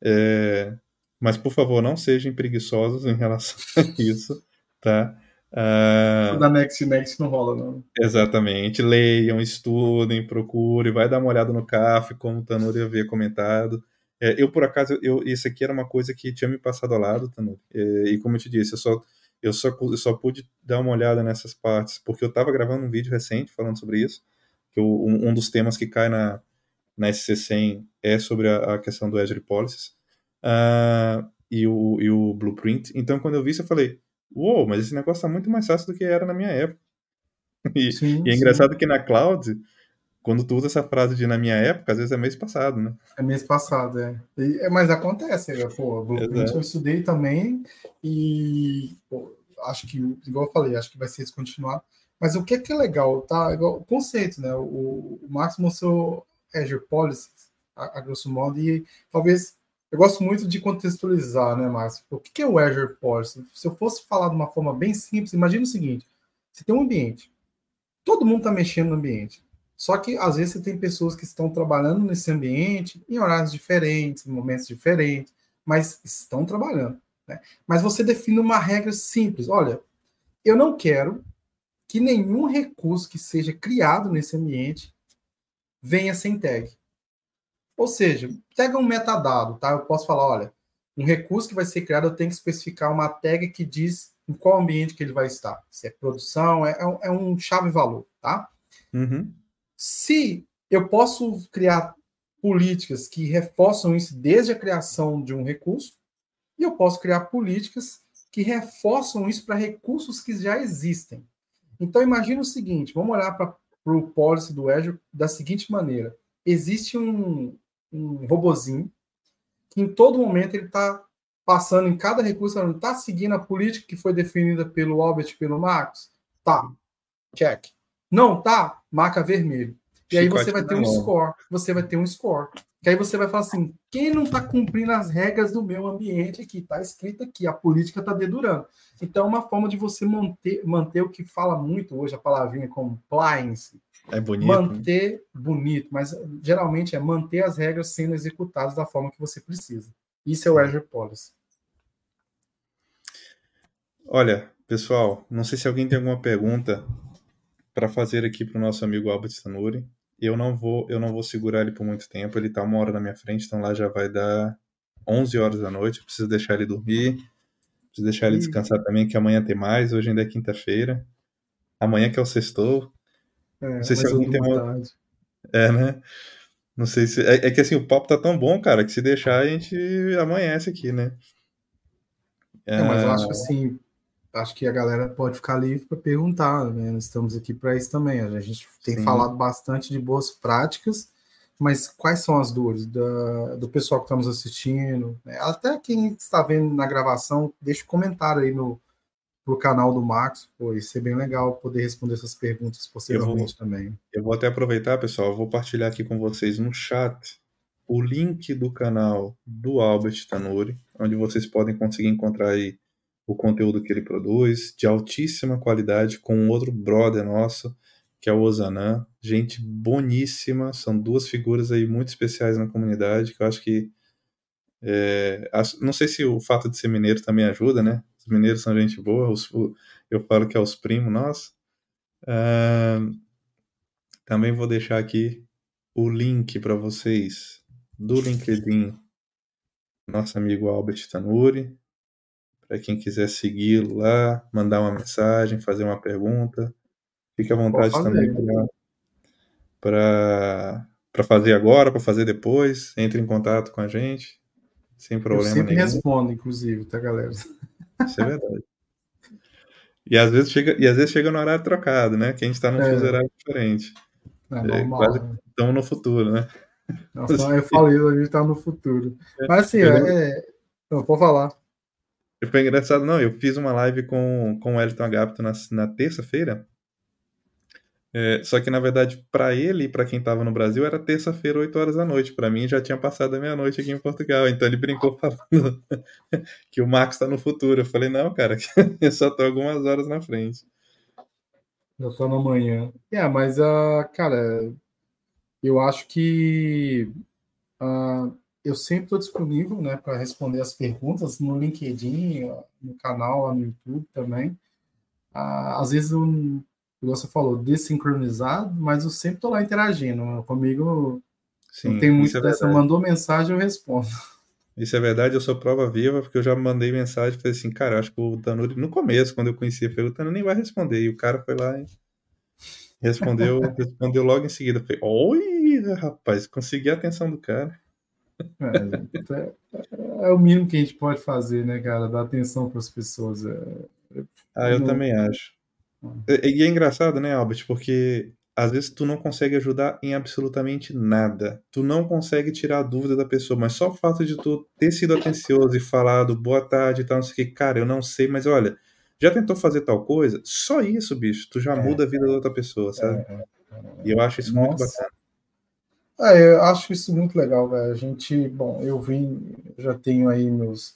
É, mas, por favor, não sejam preguiçosos em relação a isso, tá? Uh, da Next Next não rola, não. Exatamente. Leiam, estudem, procurem, vai dar uma olhada no CAF, como o Tanuri havia comentado. É, eu, por acaso, eu, isso aqui era uma coisa que tinha me passado ao lado, Tanuri. É, e como eu te disse, eu só eu só, eu só pude dar uma olhada nessas partes porque eu estava gravando um vídeo recente falando sobre isso. Que eu, um, um, dos temas que cai na, na SC100 é sobre a, a questão do Azure Policies uh, e, o, e o Blueprint. Então, quando eu vi isso, eu falei: Uou, mas esse negócio está muito mais fácil do que era na minha época. E, sim, e é engraçado sim. que na Cloud, quando tu usa essa frase de na minha época, às vezes é mês passado, né? É mês passado, é. E, é, mas acontece, né? pô, Blueprint eu estudei também e pô, acho que, igual eu falei, acho que vai ser descontinuado. Mas o que é que é legal, tá? Igual, o conceito, né? O, o Max mostrou Azure Policies, a, a, grosso modo, e talvez eu gosto muito de contextualizar, né, Max? O que é o Azure Policy? Se eu fosse falar de uma forma bem simples, imagina o seguinte: você tem um ambiente, todo mundo está mexendo no ambiente. Só que às vezes você tem pessoas que estão trabalhando nesse ambiente em horários diferentes, em momentos diferentes, mas estão trabalhando. Né? Mas você define uma regra simples. Olha, eu não quero que nenhum recurso que seja criado nesse ambiente venha sem tag. Ou seja, pega um metadado, tá? Eu posso falar, olha, um recurso que vai ser criado, eu tenho que especificar uma tag que diz em qual ambiente que ele vai estar. Se é produção, é, é um chave-valor, tá? Uhum. Se eu posso criar políticas que reforçam isso desde a criação de um recurso, e eu posso criar políticas que reforçam isso para recursos que já existem. Então, imagine o seguinte: vamos olhar para o policy do Azure da seguinte maneira: existe um, um robozinho que em todo momento ele está passando em cada recurso, está seguindo a política que foi definida pelo Albert e pelo Marcos? Tá. Check. Não tá? Marca vermelho. E aí você vai ter um score. Você vai ter um score. Que aí você vai falar assim: quem não está cumprindo as regras do meu ambiente aqui? Está escrito aqui, a política está dedurando. Então, é uma forma de você manter, manter o que fala muito hoje, a palavrinha compliance. É bonito. Manter né? bonito, mas geralmente é manter as regras sendo executadas da forma que você precisa. Isso é o Azure Policy. Olha, pessoal, não sei se alguém tem alguma pergunta para fazer aqui para o nosso amigo Albert Stanuri eu não vou eu não vou segurar ele por muito tempo. Ele tá uma hora na minha frente, então lá já vai dar 11 horas da noite. Eu preciso deixar ele dormir. Preciso deixar ele descansar também, que amanhã tem mais. Hoje ainda é quinta-feira. Amanhã que é o sextou. É, não sei se alguém tem uma... É, né? Não sei se. É, é, que assim, o papo tá tão bom, cara, que se deixar a gente amanhece aqui, né? É, mas eu acho que assim, acho que a galera pode ficar livre para perguntar, né? Nós estamos aqui para isso também. A gente tem Sim. falado bastante de boas práticas, mas quais são as dores da, do pessoal que estamos assistindo? Né? Até quem está vendo na gravação, deixa um comentário aí no pro canal do Max, pô, isso ser bem legal poder responder essas perguntas posteriormente eu vou, também. Eu vou até aproveitar, pessoal, eu vou partilhar aqui com vocês no chat o link do canal do Albert Tanuri, onde vocês podem conseguir encontrar aí o conteúdo que ele produz, de altíssima qualidade, com outro brother nosso, que é o Ozanã. Gente boníssima, são duas figuras aí muito especiais na comunidade, que eu acho que. É, não sei se o fato de ser mineiro também ajuda, né? Os mineiros são gente boa, os, eu falo que é os primos nossos. Uh, também vou deixar aqui o link para vocês do LinkedIn, nosso amigo Albert Tanuri, para quem quiser segui-lo lá, mandar uma mensagem, fazer uma pergunta. Fique à vontade também para fazer agora, para fazer depois. Entre em contato com a gente, sem problema Eu sempre nenhum. respondo, inclusive, tá, galera? Isso é verdade. E às vezes chega, e às vezes chega no horário trocado, né? Que a gente está num é. fuso horário diferente. É, normal, quase né? estamos no futuro, né? Nossa, eu falei, a gente está no futuro. Mas assim, é, é... Não, pode falar. Foi engraçado, não. Eu fiz uma live com, com o Elton Agapto na, na terça-feira. É, só que, na verdade, para ele e para quem estava no Brasil, era terça-feira, 8 horas da noite. Para mim, já tinha passado a meia-noite aqui em Portugal. Então, ele brincou falando que o Marcos está no futuro. Eu falei, não, cara, eu só tô algumas horas na frente. Já tô na manhã. É, mas, uh, cara, eu acho que uh, eu sempre estou disponível né, para responder as perguntas no LinkedIn, no canal, lá no YouTube também. Ah, às vezes, um, como você falou, desincronizado, mas eu sempre estou lá interagindo. Comigo Sim, não tem muito é dessa. Mandou mensagem, eu respondo. Isso é verdade, eu sou prova viva, porque eu já mandei mensagem falei assim, cara, acho que o Tanuri, no começo, quando eu conhecia, falei, o Tanuri nem vai responder. E o cara foi lá e respondeu, respondeu logo em seguida. Falei, oi, rapaz, consegui a atenção do cara. É, é, o mínimo que a gente pode fazer, né, cara? Dar atenção para as pessoas. É, é ah, eu não... também acho. E é engraçado, né, Albert? Porque às vezes tu não consegue ajudar em absolutamente nada. Tu não consegue tirar a dúvida da pessoa, mas só o fato de tu ter sido atencioso e falado boa tarde e tal, não sei o que, cara, eu não sei, mas olha, já tentou fazer tal coisa? Só isso, bicho, tu já é, muda a vida da outra pessoa, sabe? É, e eu acho isso Nossa. muito bacana. É, eu acho isso muito legal, velho. A gente, bom, eu vim, já tenho aí meus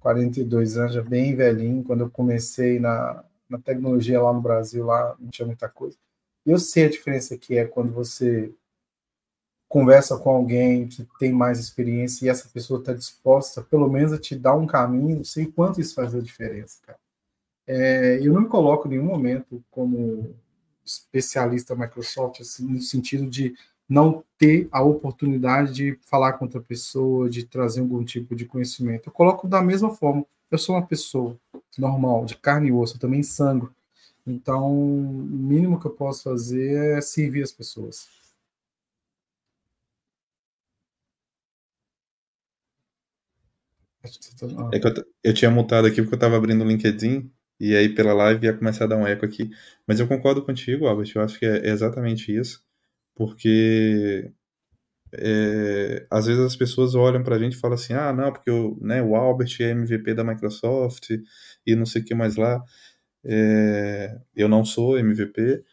42 anos, já bem velhinho, quando eu comecei na, na tecnologia lá no Brasil, lá não tinha muita coisa. Eu sei a diferença que é quando você conversa com alguém que tem mais experiência e essa pessoa está disposta, pelo menos, a te dar um caminho, não sei quanto isso faz a diferença, cara. É, eu não me coloco em nenhum momento como especialista Microsoft, assim, no sentido de não ter a oportunidade de falar com outra pessoa, de trazer algum tipo de conhecimento. Eu coloco da mesma forma. Eu sou uma pessoa normal, de carne e osso, eu também sangro. Então, o mínimo que eu posso fazer é servir as pessoas. É que eu, eu tinha mutado aqui porque eu estava abrindo o LinkedIn e aí pela live ia começar a dar um eco aqui. Mas eu concordo contigo, Albert. Eu acho que é exatamente isso porque é, às vezes as pessoas olham para a gente e falam assim, ah, não, porque o, né, o Albert é MVP da Microsoft e não sei o que mais lá. É, eu não sou MVP, uh,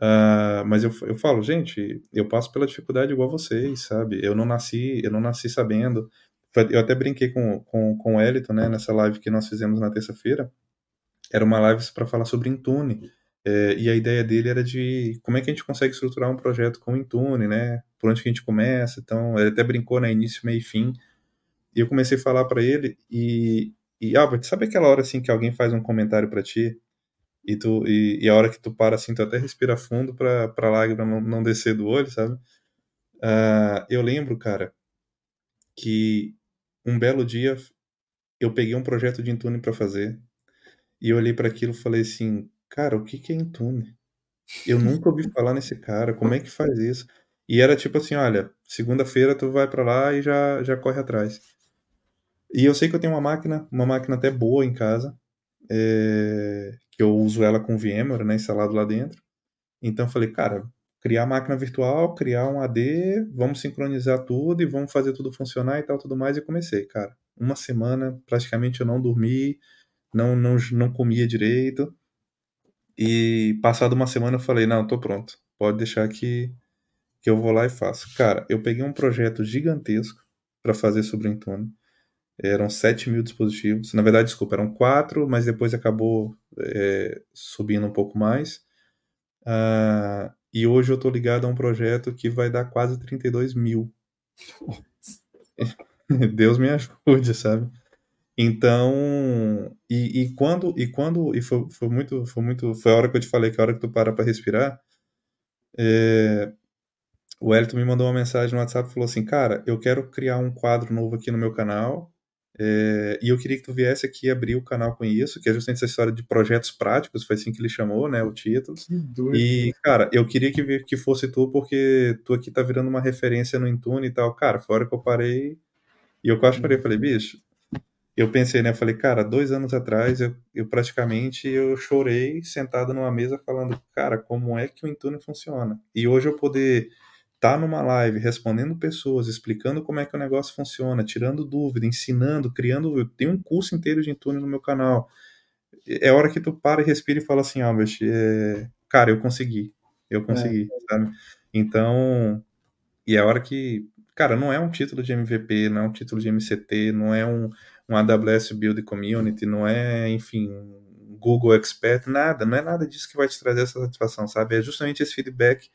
ah, mas eu, eu falo, gente, eu passo pela dificuldade igual vocês, sabe? Eu não nasci, eu não nasci sabendo. Eu até brinquei com, com, com o Elton, né, nessa live que nós fizemos na terça-feira. Era uma live para falar sobre Intune. É, e a ideia dele era de como é que a gente consegue estruturar um projeto com Intune, né? Por onde que a gente começa. Então, ele até brincou, né? Início, meio e fim. E eu comecei a falar para ele e, e Albert, sabe aquela hora assim que alguém faz um comentário para ti e tu e, e, a hora que tu para assim, tu até respira fundo para para lágrima não, não descer do olho, sabe? Uh, eu lembro, cara, que um belo dia eu peguei um projeto de Intune para fazer e eu olhei para aquilo e falei assim, cara, o que que é Intune? Eu nunca ouvi falar nesse cara, como é que faz isso? E era tipo assim, olha, segunda-feira tu vai para lá e já já corre atrás. E eu sei que eu tenho uma máquina, uma máquina até boa em casa, é, que eu uso ela com VMware, né, instalado lá dentro. Então eu falei, cara, criar máquina virtual, criar um AD, vamos sincronizar tudo e vamos fazer tudo funcionar e tal, tudo mais. E comecei, cara. Uma semana, praticamente eu não dormi, não, não, não comia direito. E passado uma semana eu falei, não, tô pronto. Pode deixar que, que eu vou lá e faço. Cara, eu peguei um projeto gigantesco para fazer sobre o Intune. Eram 7 mil dispositivos. Na verdade, desculpa, eram 4, mas depois acabou é, subindo um pouco mais. Uh, e hoje eu estou ligado a um projeto que vai dar quase 32 mil. Deus me ajude, sabe? Então, e, e quando, e quando, e foi, foi muito, foi muito, foi a hora que eu te falei que é a hora que tu para para respirar, é, o Elton me mandou uma mensagem no WhatsApp e falou assim, cara, eu quero criar um quadro novo aqui no meu canal, é, e eu queria que tu viesse aqui abrir o canal com isso, que é justamente essa história de projetos práticos, foi assim que ele chamou, né, o título. Que doido. E, cara, eu queria que, que fosse tu, porque tu aqui tá virando uma referência no Intune e tal. Cara, foi a hora que eu parei, e eu quase parei, falei, bicho, eu pensei, né? Falei, cara, dois anos atrás eu, eu praticamente eu chorei sentado numa mesa falando, cara, como é que o Intune funciona? E hoje eu poder estar tá numa live respondendo pessoas, explicando como é que o negócio funciona, tirando dúvida, ensinando, criando. Eu tenho um curso inteiro de Intune no meu canal. É hora que tu para e respira e fala assim, Albert, é, cara, eu consegui. Eu consegui, é. sabe? Então, e é hora que, cara, não é um título de MVP, não é um título de MCT, não é um um AWS Build Community, não é, enfim, Google Expert, nada, não é nada disso que vai te trazer essa satisfação, sabe? É justamente esse feedback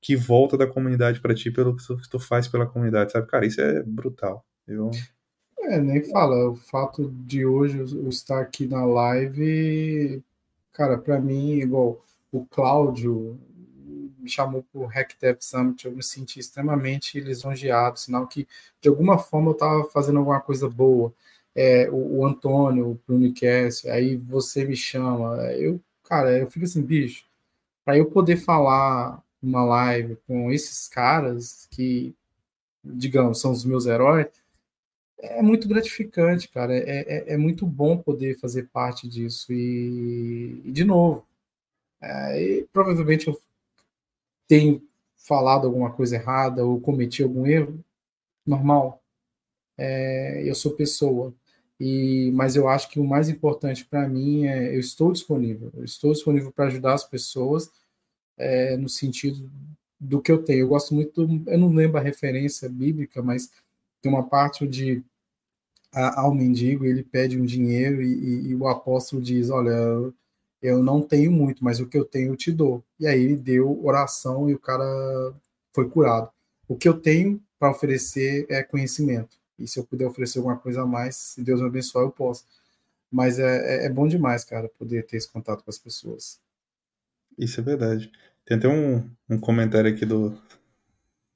que volta da comunidade para ti pelo que tu, que tu, faz pela comunidade, sabe? Cara, isso é brutal. Eu... É, nem fala. O fato de hoje eu estar aqui na live, cara, para mim, igual o Cláudio me chamou para o Summit, eu me senti extremamente lisonjeado, sinal que de alguma forma eu estava fazendo alguma coisa boa é, o, o, Antônio, o Unicast, aí você me chama. Eu, cara, eu fico assim, bicho, para eu poder falar uma live com esses caras que, digamos, são os meus heróis, é muito gratificante, cara. É, é, é muito bom poder fazer parte disso. E, e de novo, é, e provavelmente eu tenho falado alguma coisa errada ou cometi algum erro, normal. É, eu sou pessoa. E, mas eu acho que o mais importante para mim é eu estou disponível, eu estou disponível para ajudar as pessoas é, no sentido do que eu tenho. Eu gosto muito, eu não lembro a referência bíblica, mas tem uma parte onde a, ao mendigo ele pede um dinheiro e, e, e, o apóstolo diz: Olha, eu não tenho muito, mas o que eu tenho eu te dou. E aí ele deu oração e o cara foi curado. O que eu tenho para oferecer é conhecimento. E se eu puder oferecer alguma coisa a mais, se Deus me abençoar, eu posso. Mas é, é, é bom demais, cara, poder ter esse contato com as pessoas. Isso é verdade. Tem até um, um comentário aqui do.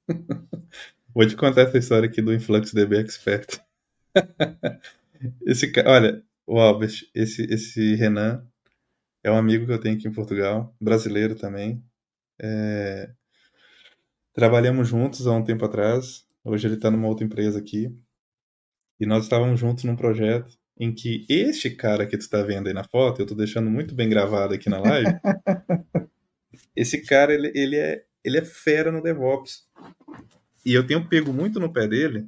Vou te contar essa história aqui do InfluxDB Expert. esse olha, o Albert, esse, esse Renan é um amigo que eu tenho aqui em Portugal, brasileiro também. É... Trabalhamos juntos há um tempo atrás. Hoje ele está numa outra empresa aqui. E nós estávamos juntos num projeto em que este cara que tu está vendo aí na foto, eu estou deixando muito bem gravado aqui na live, esse cara, ele, ele, é, ele é fera no DevOps. e eu tenho pego muito no pé dele,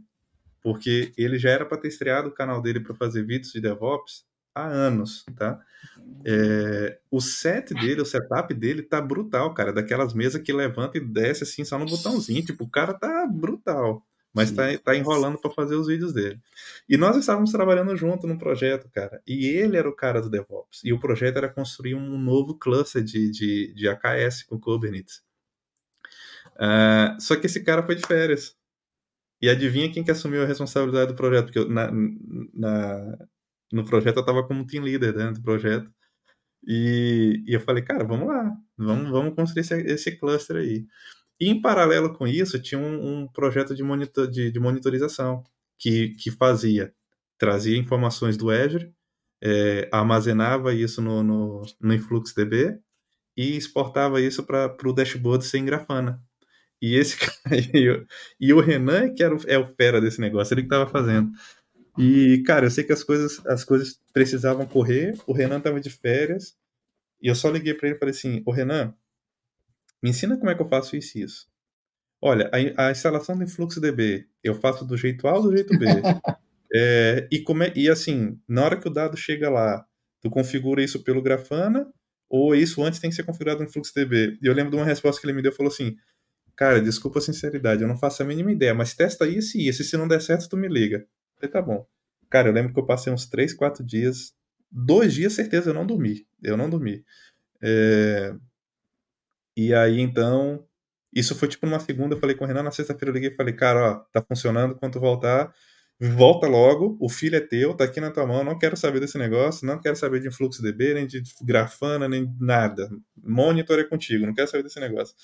porque ele já era para ter estreado o canal dele para fazer vídeos de DevOps há anos, tá? É, o set dele, o setup dele tá brutal, cara. Daquelas mesas que levanta e desce assim só no botãozinho. Tipo, o cara tá brutal. Mas tá, tá enrolando para fazer os vídeos dele. E nós estávamos trabalhando junto num projeto, cara. E ele era o cara do DevOps. E o projeto era construir um novo cluster de, de, de AKS com Kubernetes. Uh, só que esse cara foi de férias. E adivinha quem que assumiu a responsabilidade do projeto? Porque eu, na, na, no projeto eu estava como team leader dentro do projeto. E, e, eu falei, cara, vamos lá, vamos, vamos construir esse, esse cluster aí. E em paralelo com isso, tinha um, um projeto de, monitor, de, de, monitorização que, que fazia, trazia informações do Azure, é, armazenava isso no, no, no InfluxDB e exportava isso para o dashboard sem grafana. E esse e, o, e o Renan, que era o, é o fera desse negócio, ele que estava fazendo. E, cara, eu sei que as coisas, as coisas precisavam correr, o Renan tava de férias, e eu só liguei para ele e falei assim: Ô Renan, me ensina como é que eu faço isso e isso. Olha, a, a instalação do InfluxDB eu faço do jeito A ou do jeito B. é, e, como é, e assim, na hora que o dado chega lá, tu configura isso pelo Grafana, ou isso antes tem que ser configurado no InfluxDB? E eu lembro de uma resposta que ele me deu, falou assim, cara, desculpa a sinceridade, eu não faço a mínima ideia, mas testa isso e isso, e se não der certo, tu me liga. Falei, tá bom. Cara, eu lembro que eu passei uns 3, 4 dias. Dois dias, certeza, eu não dormi. Eu não dormi. É... E aí, então. Isso foi tipo numa segunda. Eu falei com o Renan. Na sexta-feira eu liguei e falei, cara, ó, tá funcionando. Quando voltar, volta logo. O filho é teu, tá aqui na tua mão. Não quero saber desse negócio. Não quero saber de InfluxDB, nem de Grafana, nem nada. Monitor é contigo. Não quero saber desse negócio.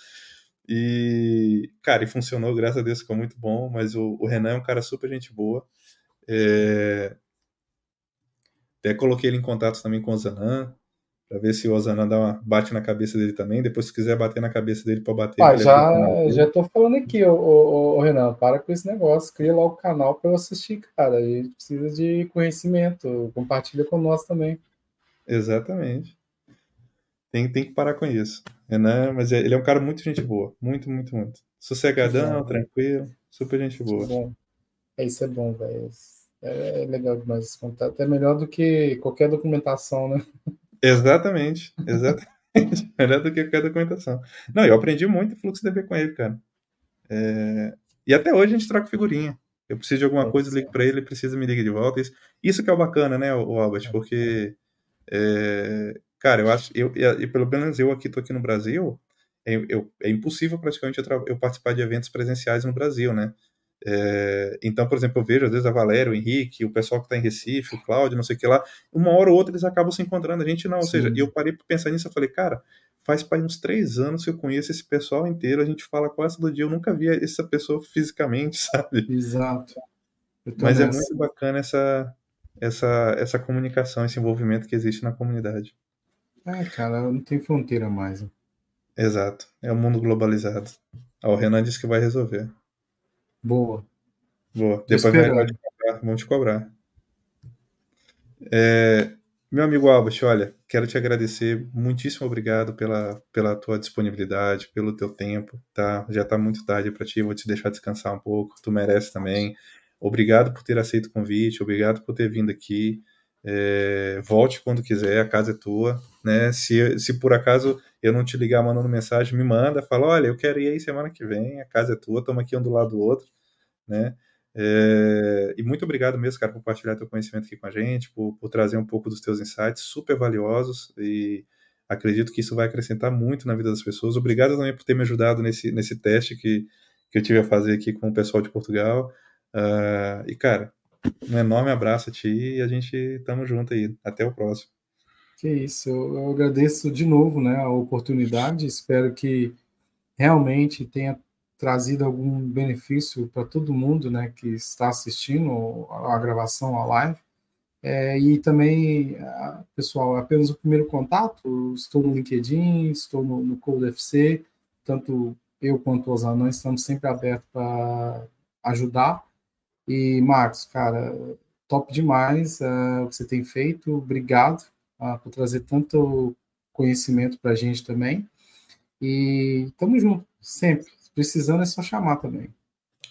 E, cara, e funcionou, graças a Deus, ficou muito bom. Mas o, o Renan é um cara super gente boa. É... Até coloquei ele em contato também com o Zanan, para ver se o Ozanan dá uma, bate na cabeça dele também. Depois, se quiser bater na cabeça dele para bater. Ah, já, já tô falando aqui, ô, ô, ô, Renan, para com esse negócio. Cria lá o canal para eu assistir, cara. A gente precisa de conhecimento. Compartilha com nós também. Exatamente. Tem, tem que parar com isso. Renan, mas é, ele é um cara muito gente boa. Muito, muito, muito. Sossegadão, tranquilo, super gente boa. Bom. É, isso é bom, velho. É, é legal demais esse contato. É melhor do que qualquer documentação, né? Exatamente, exatamente. melhor do que qualquer documentação. Não, eu aprendi muito fluxo DB com ele, cara. É... E até hoje a gente troca figurinha. Eu preciso de alguma é, coisa, eu ligo para ele, ele precisa me ligar de volta. Isso, isso que é o bacana, né, o Albert? É. Porque, é... cara, eu acho, eu, e pelo menos eu aqui tô aqui no Brasil, é, eu, é impossível praticamente eu, eu participar de eventos presenciais no Brasil, né? É, então, por exemplo, eu vejo às vezes a Valéria, o Henrique, o pessoal que está em Recife, o Cláudio, não sei o que lá, uma hora ou outra eles acabam se encontrando, a gente não. Ou Sim. seja, eu parei para pensar nisso, eu falei, cara, faz para uns três anos que eu conheço esse pessoal inteiro, a gente fala quase todo dia, eu nunca vi essa pessoa fisicamente, sabe? Exato. Mas nessa. é muito bacana essa, essa, essa comunicação, esse envolvimento que existe na comunidade. É, cara, não tem fronteira mais. Né? Exato, é um mundo globalizado. Ah, o Renan disse que vai resolver. Boa. Boa. Depois vai, te cobrar, vão te cobrar. É, meu amigo Albert, olha, quero te agradecer, muitíssimo obrigado pela, pela tua disponibilidade, pelo teu tempo, tá? Já tá muito tarde para ti, vou te deixar descansar um pouco, tu merece também. Obrigado por ter aceito o convite, obrigado por ter vindo aqui. É, volte quando quiser, a casa é tua, né? Se, se por acaso eu não te ligar mandando mensagem, me manda, fala, olha, eu quero ir aí semana que vem, a casa é tua, estamos aqui um do lado do outro, né? É, e muito obrigado mesmo, cara, por compartilhar teu conhecimento aqui com a gente, por, por, trazer um pouco dos teus insights super valiosos e acredito que isso vai acrescentar muito na vida das pessoas. Obrigado também por ter me ajudado nesse, nesse teste que, que eu tive a fazer aqui com o pessoal de Portugal. Uh, e, cara, um enorme abraço a ti e a gente estamos junto aí. Até o próximo. Que isso, eu, agradeço de novo né, a oportunidade, espero que realmente tenha trazido algum benefício para todo mundo né, que está assistindo a gravação, a live. É, e também, pessoal, apenas o primeiro contato, estou no LinkedIn, estou no, no CodeFC, tanto eu quanto os anões estamos sempre abertos para ajudar. E, Marcos, cara, top demais uh, o que você tem feito, obrigado uh, por trazer tanto conhecimento para a gente também. E estamos juntos, sempre. Precisando é só chamar também.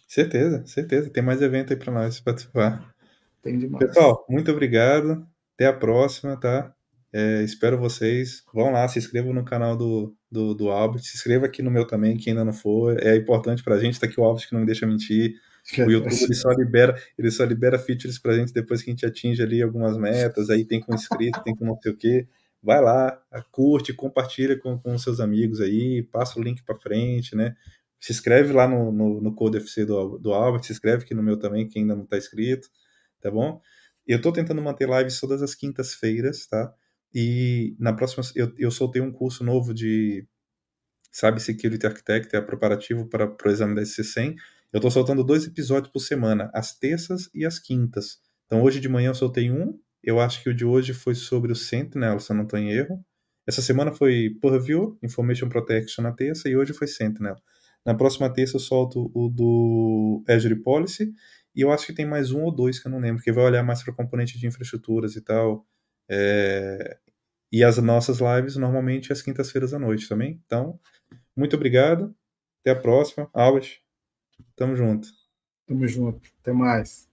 Certeza, certeza. Tem mais evento aí para nós participar. Tem demais. Pessoal, muito obrigado. Até a próxima, tá? É, espero vocês. Vão lá, se inscrevam no canal do, do, do Albert. Se inscreva aqui no meu também, quem ainda não for. É importante pra gente. Tá aqui o Albert que não me deixa mentir. O YouTube ele só libera, ele só libera features pra gente depois que a gente atinge ali algumas metas. Aí tem com inscrito, tem com não sei o quê. Vai lá, curte, compartilha com, com seus amigos aí, passa o link para frente, né? Se inscreve lá no, no, no Code FC do, do Albert, se inscreve aqui no meu também, que ainda não está inscrito, tá bom? Eu estou tentando manter lives todas as quintas-feiras, tá? E na próxima, eu, eu soltei um curso novo de Cyber Security Architect, é preparativo para, para o exame da SC100. Eu estou soltando dois episódios por semana, às terças e às quintas. Então hoje de manhã eu soltei um, eu acho que o de hoje foi sobre o Sentinel, se eu não estou em erro. Essa semana foi Purview, Information Protection na terça, e hoje foi Sentinel. Na próxima terça eu solto o do Azure Policy, e eu acho que tem mais um ou dois que eu não lembro, que vai olhar mais para componente de infraestruturas e tal. É... E as nossas lives normalmente às quintas-feiras à noite também. Então, muito obrigado. Até a próxima. Albert, tamo junto. Tamo junto. Até mais.